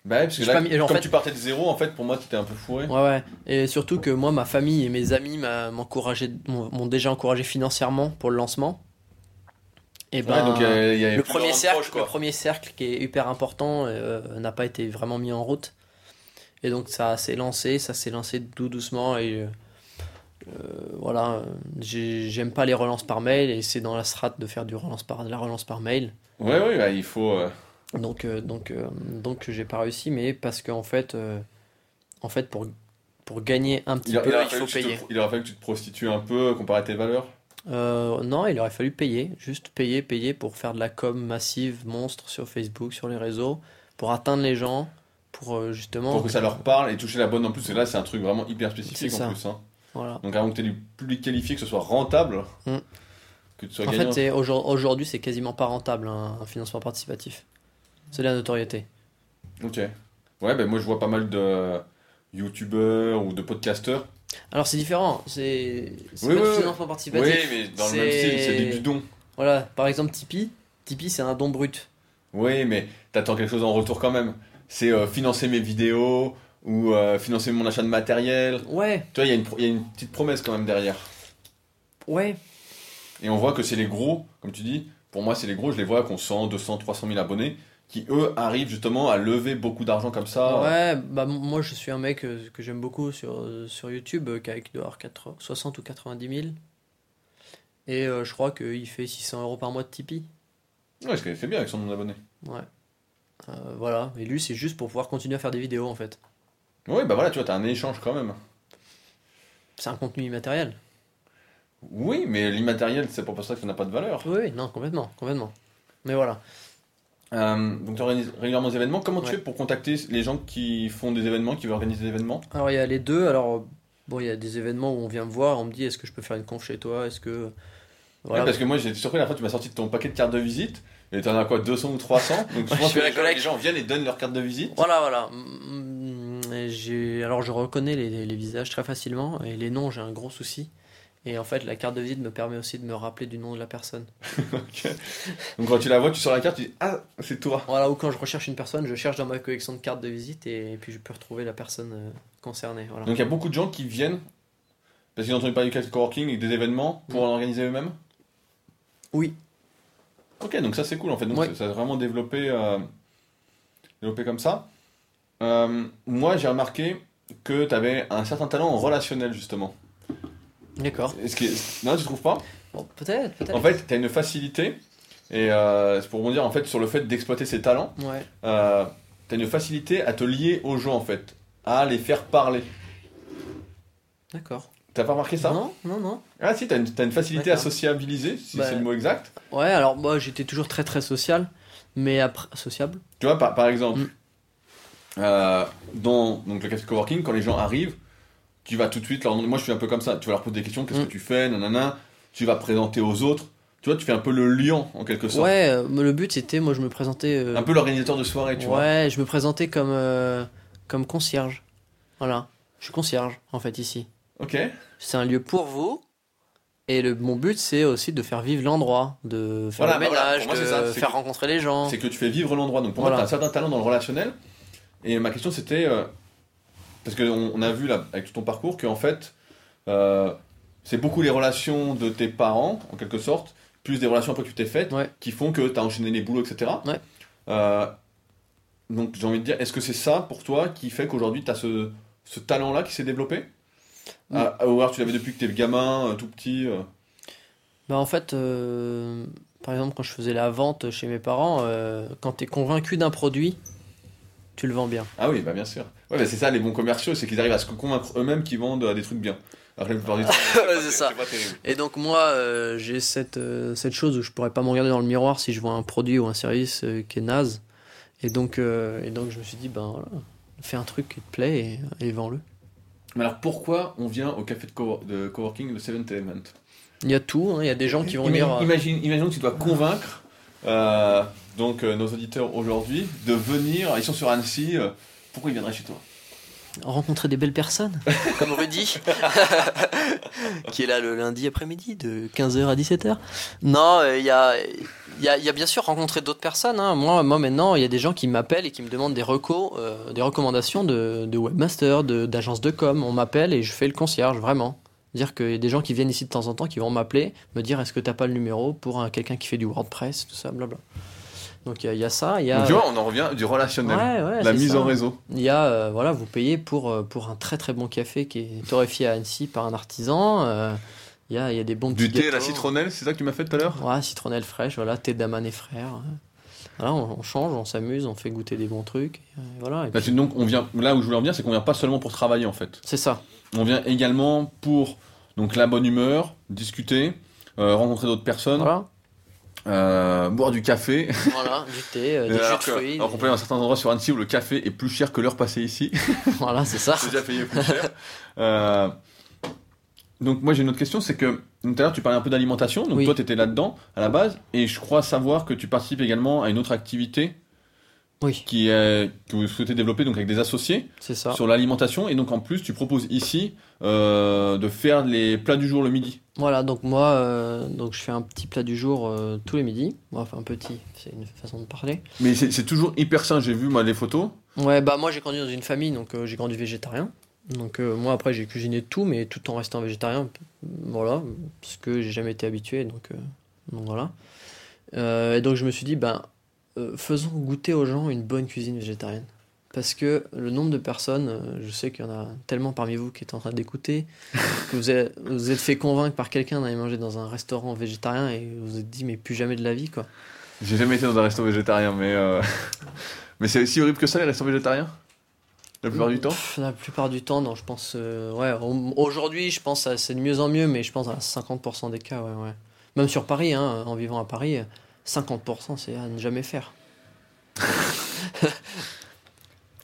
Bah parce que là, comme tu partais de zéro, en fait, pour moi, tu étais un peu fourré.
Ouais, ouais. Et surtout que moi, ma famille et mes amis m'ont déjà encouragé financièrement pour le lancement. Et ben, donc, le, premier cercle, le premier cercle qui est hyper important euh, n'a pas été vraiment mis en route. Et donc ça s'est lancé, ça s'est lancé tout doucement. Et euh, voilà, j'aime pas les relances par mail et c'est dans la strate de faire du relance par, de la relance par mail.
Ouais, ouais, bah, il faut. Euh,
donc, euh, donc, euh, donc j'ai pas réussi, mais parce qu'en fait, euh, en fait pour, pour gagner un petit peu, il, faut payer.
il aurait fallu que tu te prostitues un peu comparé à tes valeurs?
Non, il aurait fallu payer, juste payer, payer pour faire de la com massive, monstre sur Facebook, sur les réseaux, pour atteindre les gens, pour justement.
Pour que ça leur parle et toucher la bonne en plus, et là c'est un truc vraiment hyper spécifique en plus. Hein.
Voilà.
Donc avant que tu aies du public qualifié, que ce soit rentable.
Mm. Que tu sois en fait, aujourd'hui, c'est quasiment pas rentable un financement participatif. C'est la notoriété.
Ok. Ouais, ben moi je vois pas mal de youtubeurs ou de podcasteurs.
Alors c'est différent, c'est
oui, pas du financement participatif. Oui, mais dans le même style, c'est du don.
Voilà, par exemple Tipeee, Tipeee c'est un don brut.
Oui, mais t'attends quelque chose en retour quand même. c'est euh, financer mes vidéos ou euh, financer mon achat de matériel.
Ouais,
Tu vois, il y, y a une petite promesse quand même derrière.
ouais.
Et on voit que c'est les gros, comme tu dis, pour moi c'est les gros, je les vois qui ont 100, 200, 300 000 abonnés, qui eux arrivent justement à lever beaucoup d'argent comme ça.
Ouais, bah moi je suis un mec euh, que j'aime beaucoup sur, euh, sur YouTube, euh, qui a- doit avoir 80 60 ou 90 000. Et euh, je crois qu'il fait 600 euros par mois de Tipeee.
Ouais, ce qu'il fait bien avec son nombre d'abonnés.
Ouais. Euh, voilà, et lui c'est juste pour pouvoir continuer à faire des vidéos en fait.
Oui, bah voilà, tu vois, t'as un échange quand même.
C'est un contenu immatériel.
Oui, mais l'immatériel, c'est pour ça que ça n'a pas de valeur.
Oui, non, complètement, complètement. Mais voilà.
Euh, donc tu organises régulièrement des événements. Comment tu
Ouais.
fais pour contacter les gens qui font des événements, qui veulent organiser des événements?
Alors il y a les deux. Alors bon, il y a des événements où on vient me voir, on me dit est-ce que je peux faire une conf chez toi? Est-ce que voilà.
Ouais, parce que moi j'ai été surpris la fois tu m'as sorti de ton paquet de cartes de visite et t'en as quoi 200 ou 300 Donc je pense
je
que les gens,
collecte.
les gens viennent et donnent leur carte de visite.
Voilà, voilà. Mm, J'ai alors je reconnais les, les visages très facilement et les noms j'ai un gros souci. Et en fait la carte de visite me permet aussi de me rappeler du nom de la personne.
Donc quand tu la vois, tu sors la carte, tu dis ah c'est toi.
Voilà, ou quand je recherche une personne, je cherche dans ma collection de cartes de visite et, puis je peux retrouver la personne euh, concernée. Voilà.
Donc il y a beaucoup de gens qui viennent parce qu'ils ont entendu parler du coworking et des événements pour
Mm.
en organiser eux-mêmes?
Oui.
Ok, donc ça c'est cool en fait. Donc
Ouais.
ça, ça a vraiment développé, euh, développé comme ça. Euh, moi j'ai remarqué que tu avais un certain talent en relationnel justement.
D'accord.
Est-ce que... Non, tu trouves pas
Bon, peut-être, peut-être.
En fait, tu as une facilité, et euh, c'est pour rebondir en fait sur le fait d'exploiter ses talents,
Ouais.
euh, tu as une facilité à te lier aux gens en fait, à les faire parler.
D'accord.
T'as pas remarqué ça
Non, non, non.
Ah si, t'as une, t'as une facilité à sociabiliser, si
Bah.
c'est le mot exact.
Ouais, alors moi j'étais toujours très très social, mais après sociable.
Tu vois, par, par exemple,
Mm.
euh, dans donc, le café coworking, quand les gens arrivent, tu vas tout de suite leur demander, moi je suis un peu comme ça, tu vas leur poser des questions, qu'est-ce
Mm.
que tu fais, nanana, tu vas présenter aux autres, tu vois, tu fais un peu le lion en quelque sorte.
Ouais, euh, le but c'était, moi je me présentais. euh,
Un peu l'organisateur de soirée, tu vois.
ouais, je me présentais comme euh, comme concierge. Voilà, je suis concierge en fait ici.
Ok.
C'est un lieu pour vous. Et le, mon but c'est aussi de faire vivre l'endroit, de faire
Voilà,
le
bah voilà,
ménage,
pour moi,
de faire
que-
rencontrer les gens.
C'est que tu fais vivre l'endroit. Donc pour moi,
Voilà.
tu as un certain talent dans le relationnel. Et ma question c'était, parce qu'on on a vu là, avec tout ton parcours qu'en fait, euh, c'est beaucoup les relations de tes parents, en quelque sorte, plus des relations après que tu t'es faites,
Ouais.
qui font que tu as enchaîné les boulots, etc.
Ouais.
Euh, donc j'ai envie de dire, est-ce que c'est ça pour toi qui fait qu'aujourd'hui tu as ce, ce talent-là qui s'est développé? Ah, Ou alors tu l'avais depuis que t'es gamin, euh, tout petit euh.
Bah en fait, euh, par exemple, quand je faisais la vente chez mes parents, euh, quand tu es convaincu d'un produit, tu le vends bien.
Ah oui, bah bien sûr. Ouais, bah c'est ça, les bons commerciaux, c'est qu'ils arrivent à se convaincre eux-mêmes qu'ils vendent euh, des trucs bien. Alors la plupart du temps,
c'est ça. Et donc moi, euh, j'ai cette, euh, cette chose où je pourrais pas me regarder dans le miroir si je vois un produit ou un service qui est naze. Et donc, et donc je me suis dit, ben voilà, fais un truc qui te plaît et, et vends-le.
Mais alors pourquoi on vient au café de, co- de coworking de Seventh Element?
Il y a tout, hein, il y a des gens qui vont
Imagine,
euh,
imagine, imaginons que tu dois convaincre donc euh, nos auditeurs aujourd'hui de venir, ils sont sur Annecy, euh, pourquoi ils viendraient chez toi?
Rencontrer des belles personnes, comme Rudy, qui est là le lundi après-midi de 15h à 17h. Non, euh, il y, a, il y, a, y a bien sûr rencontré d'autres personnes. hein. Moi, moi, maintenant, il y a des gens qui m'appellent et qui me demandent des recos, euh, des recommandations de, de webmaster, de- d'agences de, com. On m'appelle et je fais le concierge, vraiment. Dire qu'il y a des gens qui viennent ici de temps en temps qui vont m'appeler, me dire est-ce que t'as pas le numéro pour un- quelqu'un qui fait du WordPress, tout ça, blabla. Donc il y, a- il y a ça, il y a...
Tu vois, on en revient du relationnel,
Ouais, ouais,
la mise
ça.
en réseau.
Il y a, euh, voilà, vous payez pour, euh, pour un très très bon café qui est torréfié à Annecy par un artisan. euh, il, y a, y a des bons
Du thé à la citronnelle, c'est ça que tu m'as fait tout à l'heure?
Ouais, citronnelle fraîche, voilà, thé d'Aman et frères. euh. Voilà, on, on change, on s'amuse, on fait goûter des bons trucs. et, euh, voilà, et
Bah,
puis-
c'est donc on vient, là où je voulais en venir, c'est qu'on vient pas seulement pour travailler en fait.
c'est ça.
On vient également pour donc la bonne humeur, discuter, euh, rencontrer d'autres personnes,
Voilà,
euh, boire du café.
voilà du thé, euh, des jus de fruits.
alors qu'on peut aller dans certains endroits sur Annecy où le café est plus cher que l'heure passée ici.
voilà, c'est ça.
Déjà payé plus cher. Euh, donc moi j'ai une autre question, c'est que tout à l'heure tu parlais un peu d'alimentation, donc
Oui.
toi tu étais là-dedans à la base, et je crois savoir que tu participes également à une autre activité
Oui,
qui est, que vous souhaitez développer donc avec des associés
ça.
sur l'alimentation, et donc en plus tu proposes ici euh, de faire les plats du jour le midi.
Voilà, donc moi, euh, donc je fais un petit plat du jour euh, tous les midis. Enfin, un petit, c'est une façon de parler.
Mais c'est c'est toujours hyper sain, j'ai vu moi les photos.
Ouais, bah moi j'ai grandi dans une famille, donc j'ai grandi végétarien. Donc moi après j'ai cuisiné tout, mais tout en restant végétarien. Voilà, parce que j'ai jamais été habitué, donc, donc voilà. Et donc je me suis dit, ben euh, faisons goûter aux gens une bonne cuisine végétarienne. Parce que le nombre de personnes, euh, je sais qu'il y en a tellement parmi vous qui est en train d'écouter, que vous êtes, vous êtes fait convaincre par quelqu'un d'aller manger dans un restaurant végétarien et vous vous êtes dit, mais plus jamais de la vie quoi.
J'ai jamais été dans un resto végétarien, mais. euh, mais c'est aussi horrible que ça, les restos végétariens? La plupart du temps?
La plupart du temps, non, je pense. euh, ouais, au- aujourd'hui, je pense que c'est de mieux en mieux, mais je pense à 50% des cas, ouais, ouais. Même sur Paris, hein, en vivant à Paris, 50% c'est à ne jamais faire.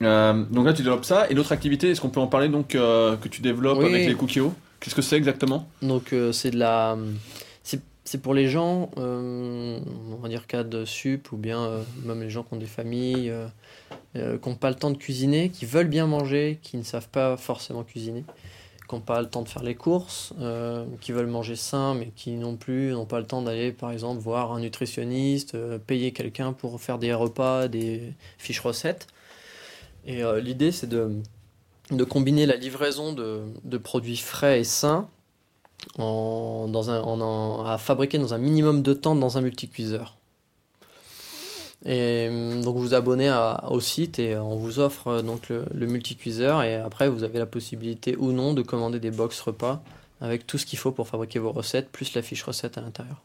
Euh, donc là, tu développes ça. Et l'autre activité, est-ce qu'on peut en parler donc euh, que tu développes
Oui.
avec les Cookio Qu'est-ce que c'est exactement?
Donc, euh, c'est de la. C'est pour les gens, on va dire cas de sup, ou bien même les gens qui ont des familles, qui n'ont pas le temps de cuisiner, qui veulent bien manger, qui ne savent pas forcément cuisiner, n'ont pas le temps de faire les courses, euh, qui veulent manger sain, mais qui non plus n'ont pas le temps d'aller, par exemple, voir un nutritionniste, euh, payer quelqu'un pour faire des repas, des fiches recettes. Et euh, l'idée, c'est de, de combiner la livraison de, de produits frais et sains en, dans un, en- à fabriquer dans un minimum de temps dans un multicuiseur. Et hum, donc vous vous abonnez à- au site et on vous offre euh, donc le, le multicuiseur et après vous avez la possibilité ou non de commander des box repas avec tout ce qu'il faut pour fabriquer vos recettes plus la fiche recette à l'intérieur.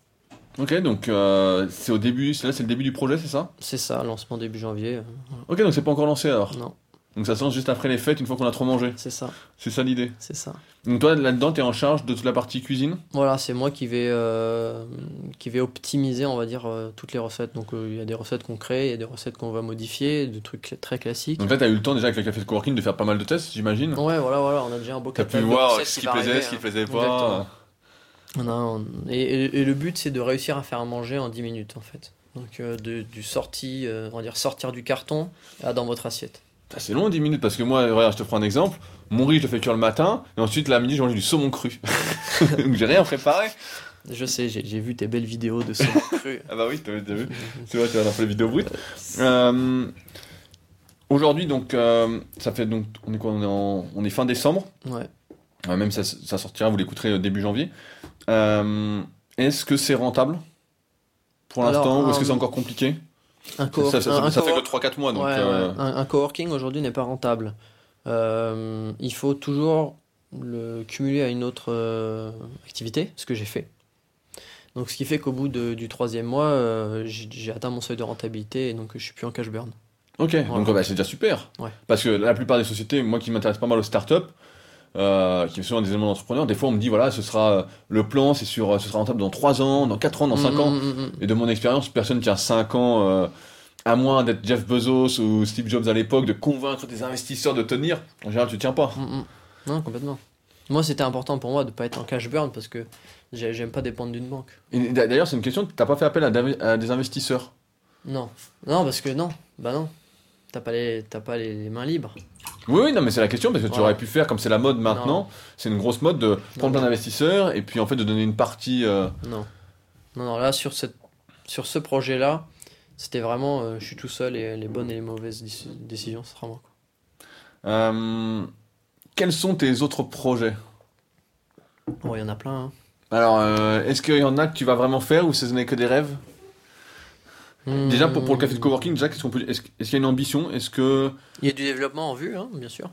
Ok, donc euh, c'est au début, c'est là, c'est le début du projet, c'est ça?
C'est ça, lancement début janvier. euh,
Ok, donc c'est pas encore lancé alors?
Non,
Donc ça se lance juste après les fêtes, une fois qu'on a trop mangé.
c'est ça,
C'est ça l'idée.
c'est ça.
Donc toi, là-dedans, t'es en charge de toute la partie cuisine?
Voilà, c'est moi qui vais, euh, qui vais optimiser, on va dire, euh, toutes les recettes. Donc euh, il y a des recettes qu'on crée, il y a des recettes qu'on va modifier, des trucs très classiques.
Donc là, t'as eu le temps déjà avec le café de coworking de faire pas mal de tests, j'imagine?
Ouais, voilà, voilà, on a déjà un beau
T'as pu
catalogue de
voir ce qui
va
plaisait, ce qui
hein.
plaisait pas.
On a- on- et, et- et le but, c'est de réussir à faire à manger en 10 minutes, en fait. Donc euh, de- du sorti, euh, on va dire sortir du carton à dans votre assiette.
C'est long 10 minutes parce que moi, regarde, je te prends un exemple. Mon riz, je le fais cuire le matin, et ensuite, à midi, je mange du saumon cru. Donc j'ai rien préparé.
Je sais, j'ai j'ai vu tes belles vidéos de saumon cru.
Ah bah oui, t'as t'as vu. C'est vrai, tu as fait les vidéos brutes. Euh, Aujourd'hui, donc, euh, ça fait donc, on est quoi on est, en- on est fin décembre.
Ouais.
Euh, même ça, ça sortira, vous l'écouterez début janvier. Est-ce que c'est rentable pour l'instant ou est-ce que c'est encore compliqué?
Un
Ça,
co-
ça- ça-
un-
fait que 3-4 mois donc.
Ouais,
euh.
Un, un coworking aujourd'hui n'est pas rentable. Euh, il faut toujours le cumuler à une autre euh, activité, ce que j'ai fait. Donc, ce qui fait qu'au bout de- du troisième mois, j'ai atteint mon seuil de rentabilité et donc je suis plus en cash burn.
Ok, donc bah, c'est déjà super.
Ouais.
Parce que la plupart des sociétés, moi qui m'intéresse pas mal aux startups, euh, qui sont des éléments d'entrepreneurs, des fois on me dit voilà, ce sera euh, le plan, c'est sur, euh, ce sera rentable dans 3 ans, dans 4 ans, dans 5
Mm,
ans.
mm, mm.
Et de mon expérience, personne tient 5 ans, euh, à moins d'être Jeff Bezos ou Steve Jobs à l'époque, de convaincre des investisseurs de tenir. En général, tu tiens pas.
Non, complètement. Moi, c'était important pour moi de pas être en cash burn parce que j'ai- j'aime pas dépendre d'une banque.
D'ailleurs, c'est une question, t'as pas fait appel à, des investisseurs?
Non, non, parce que non, bah non, t'as pas les, t'as pas les mains libres.
Oui, oui, non, mais c'est la question parce que tu
Voilà.
aurais pu faire comme c'est la mode maintenant. C'est une grosse mode de prendre plein d'investisseurs et puis en fait de donner une partie. euh,
Non, non, non. Là, sur cette, sur ce projet-là, c'était vraiment, euh, je suis tout seul et les bonnes et les mauvaises déci- décisions, ce sera moi. quoi.
euh, quels sont tes autres projets?
Bon, il y en a plein. hein.
Alors, euh, est-ce qu'il y en a que tu vas vraiment faire ou ce n'est que des rêves? Déjà pour, pour le café de coworking, qu'on peut, est-ce, est-ce qu'il y a une ambition? Est-ce que
Il y a du développement en vue, hein, bien sûr.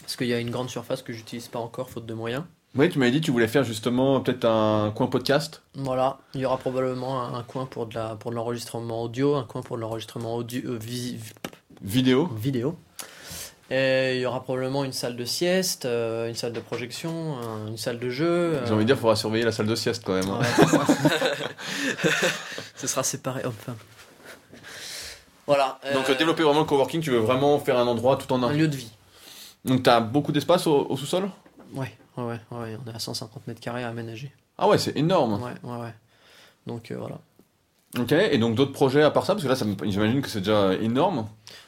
Parce qu'il y a une grande surface que j'utilise pas encore, faute de moyens?
oui, tu m'avais dit que tu voulais faire justement peut-être un coin podcast.
Voilà, il y aura probablement un, un coin pour de la, pour de l'enregistrement audio, un coin pour de l'enregistrement audio, euh,
Vidéo.
vidéo. Et il y aura probablement une salle de sieste, euh, une salle de projection, un- une salle de jeu. euh,
J'ai envie de dire, il faudra surveiller la salle de sieste quand même. hein.
ouais. Ce sera séparé homme-femme. Voilà.
Donc
euh,
euh, développer vraiment le coworking, tu veux vraiment faire un endroit tout en
un
un.
lieu de vie.
Donc tu as beaucoup d'espace au, au sous-sol?
Ouais, ouais, ouais, ouais, on est à 150 mètres carrés à aménager.
Ah ouais, c'est énorme.
Ouais, ouais, ouais. Donc euh, voilà.
Ok, et donc d'autres projets à part ça? Parce que là, ça me- j'imagine que c'est déjà énorme.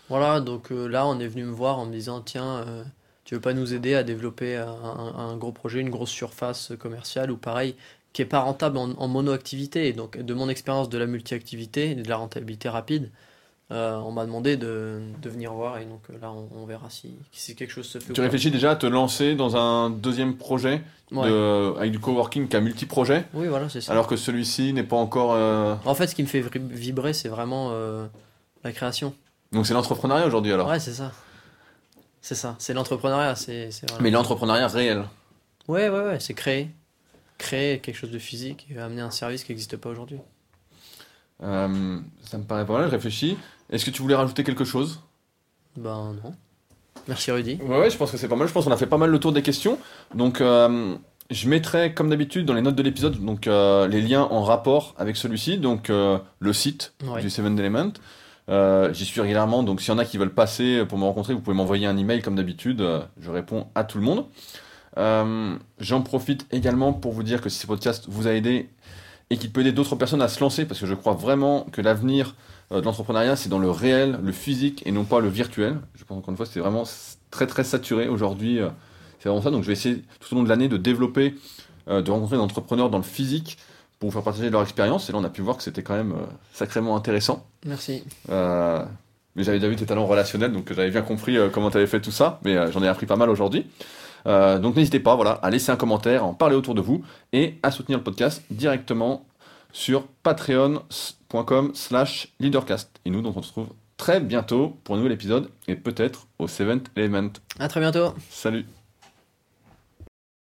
Voilà, donc euh, là, on est venu me voir en me disant tiens, euh, tu veux pas nous aider à développer un, gros projet, une grosse surface commerciale ou pareil, qui est pas rentable en, en mono-activité. Et donc, de mon expérience de la multi-activité et de la rentabilité rapide, euh, on m'a demandé de, de venir voir et donc euh, là on, on verra si, si quelque chose se fait. ou
Tu réfléchis déjà à te lancer dans un deuxième projet
Ouais.
de- avec du coworking qui a multi-projets,
Oui, voilà, c'est ça.
alors que celui-ci n'est pas encore. euh,
En fait, ce qui me fait vibrer, c'est vraiment euh, la création.
Donc c'est l'entrepreneuriat aujourd'hui alors.
Ouais, c'est ça. C'est ça. C'est l'entrepreneuriat. C'est vraiment-
Mais l'entrepreneuriat réel.
Ouais, ouais, ouais. C'est créer. Créer quelque chose de physique et amener un service qui n'existe pas aujourd'hui.
Euh, ça me paraît pas mal, je réfléchis. Est-ce que tu voulais rajouter quelque chose?
Ben non. Merci Rudy.
Ouais, ouais, je pense que c'est pas mal. Je pense qu'on a fait pas mal le tour des questions. Donc, euh, je mettrai, comme d'habitude, dans les notes de l'épisode, donc euh, les liens en rapport avec celui-ci. Donc, euh, le site du Seven Element. Euh, J'y suis régulièrement. Donc, s'il y en a qui veulent passer pour me rencontrer, vous pouvez m'envoyer un email comme d'habitude. Euh, je réponds à tout le monde. Euh, J'en profite également pour vous dire que si ce podcast vous a aidé et qu'il peut aider d'autres personnes à se lancer, parce que je crois vraiment que l'avenir de l'entrepreneuriat, c'est dans le réel, le physique et non pas le virtuel. Je pense encore une fois, c'est vraiment très très saturé aujourd'hui. c'est vraiment ça. Donc je vais essayer tout au long de l'année de développer, de rencontrer des entrepreneurs dans le physique pour vous faire partager leur expérience. Et là, on a pu voir que c'était quand même euh, sacrément intéressant.
Merci.
Euh, mais j'avais déjà vu tes talents relationnels, donc j'avais bien compris euh, comment tu avais fait tout ça, mais j'en ai appris pas mal aujourd'hui. Euh, donc n'hésitez pas voilà, à laisser un commentaire, à en parler autour de vous et à soutenir le podcast directement sur patreon.com slash leadercast. Et nous, donc, on se retrouve très bientôt pour un nouvel épisode et peut-être au Seventh Element.
À très bientôt.
Salut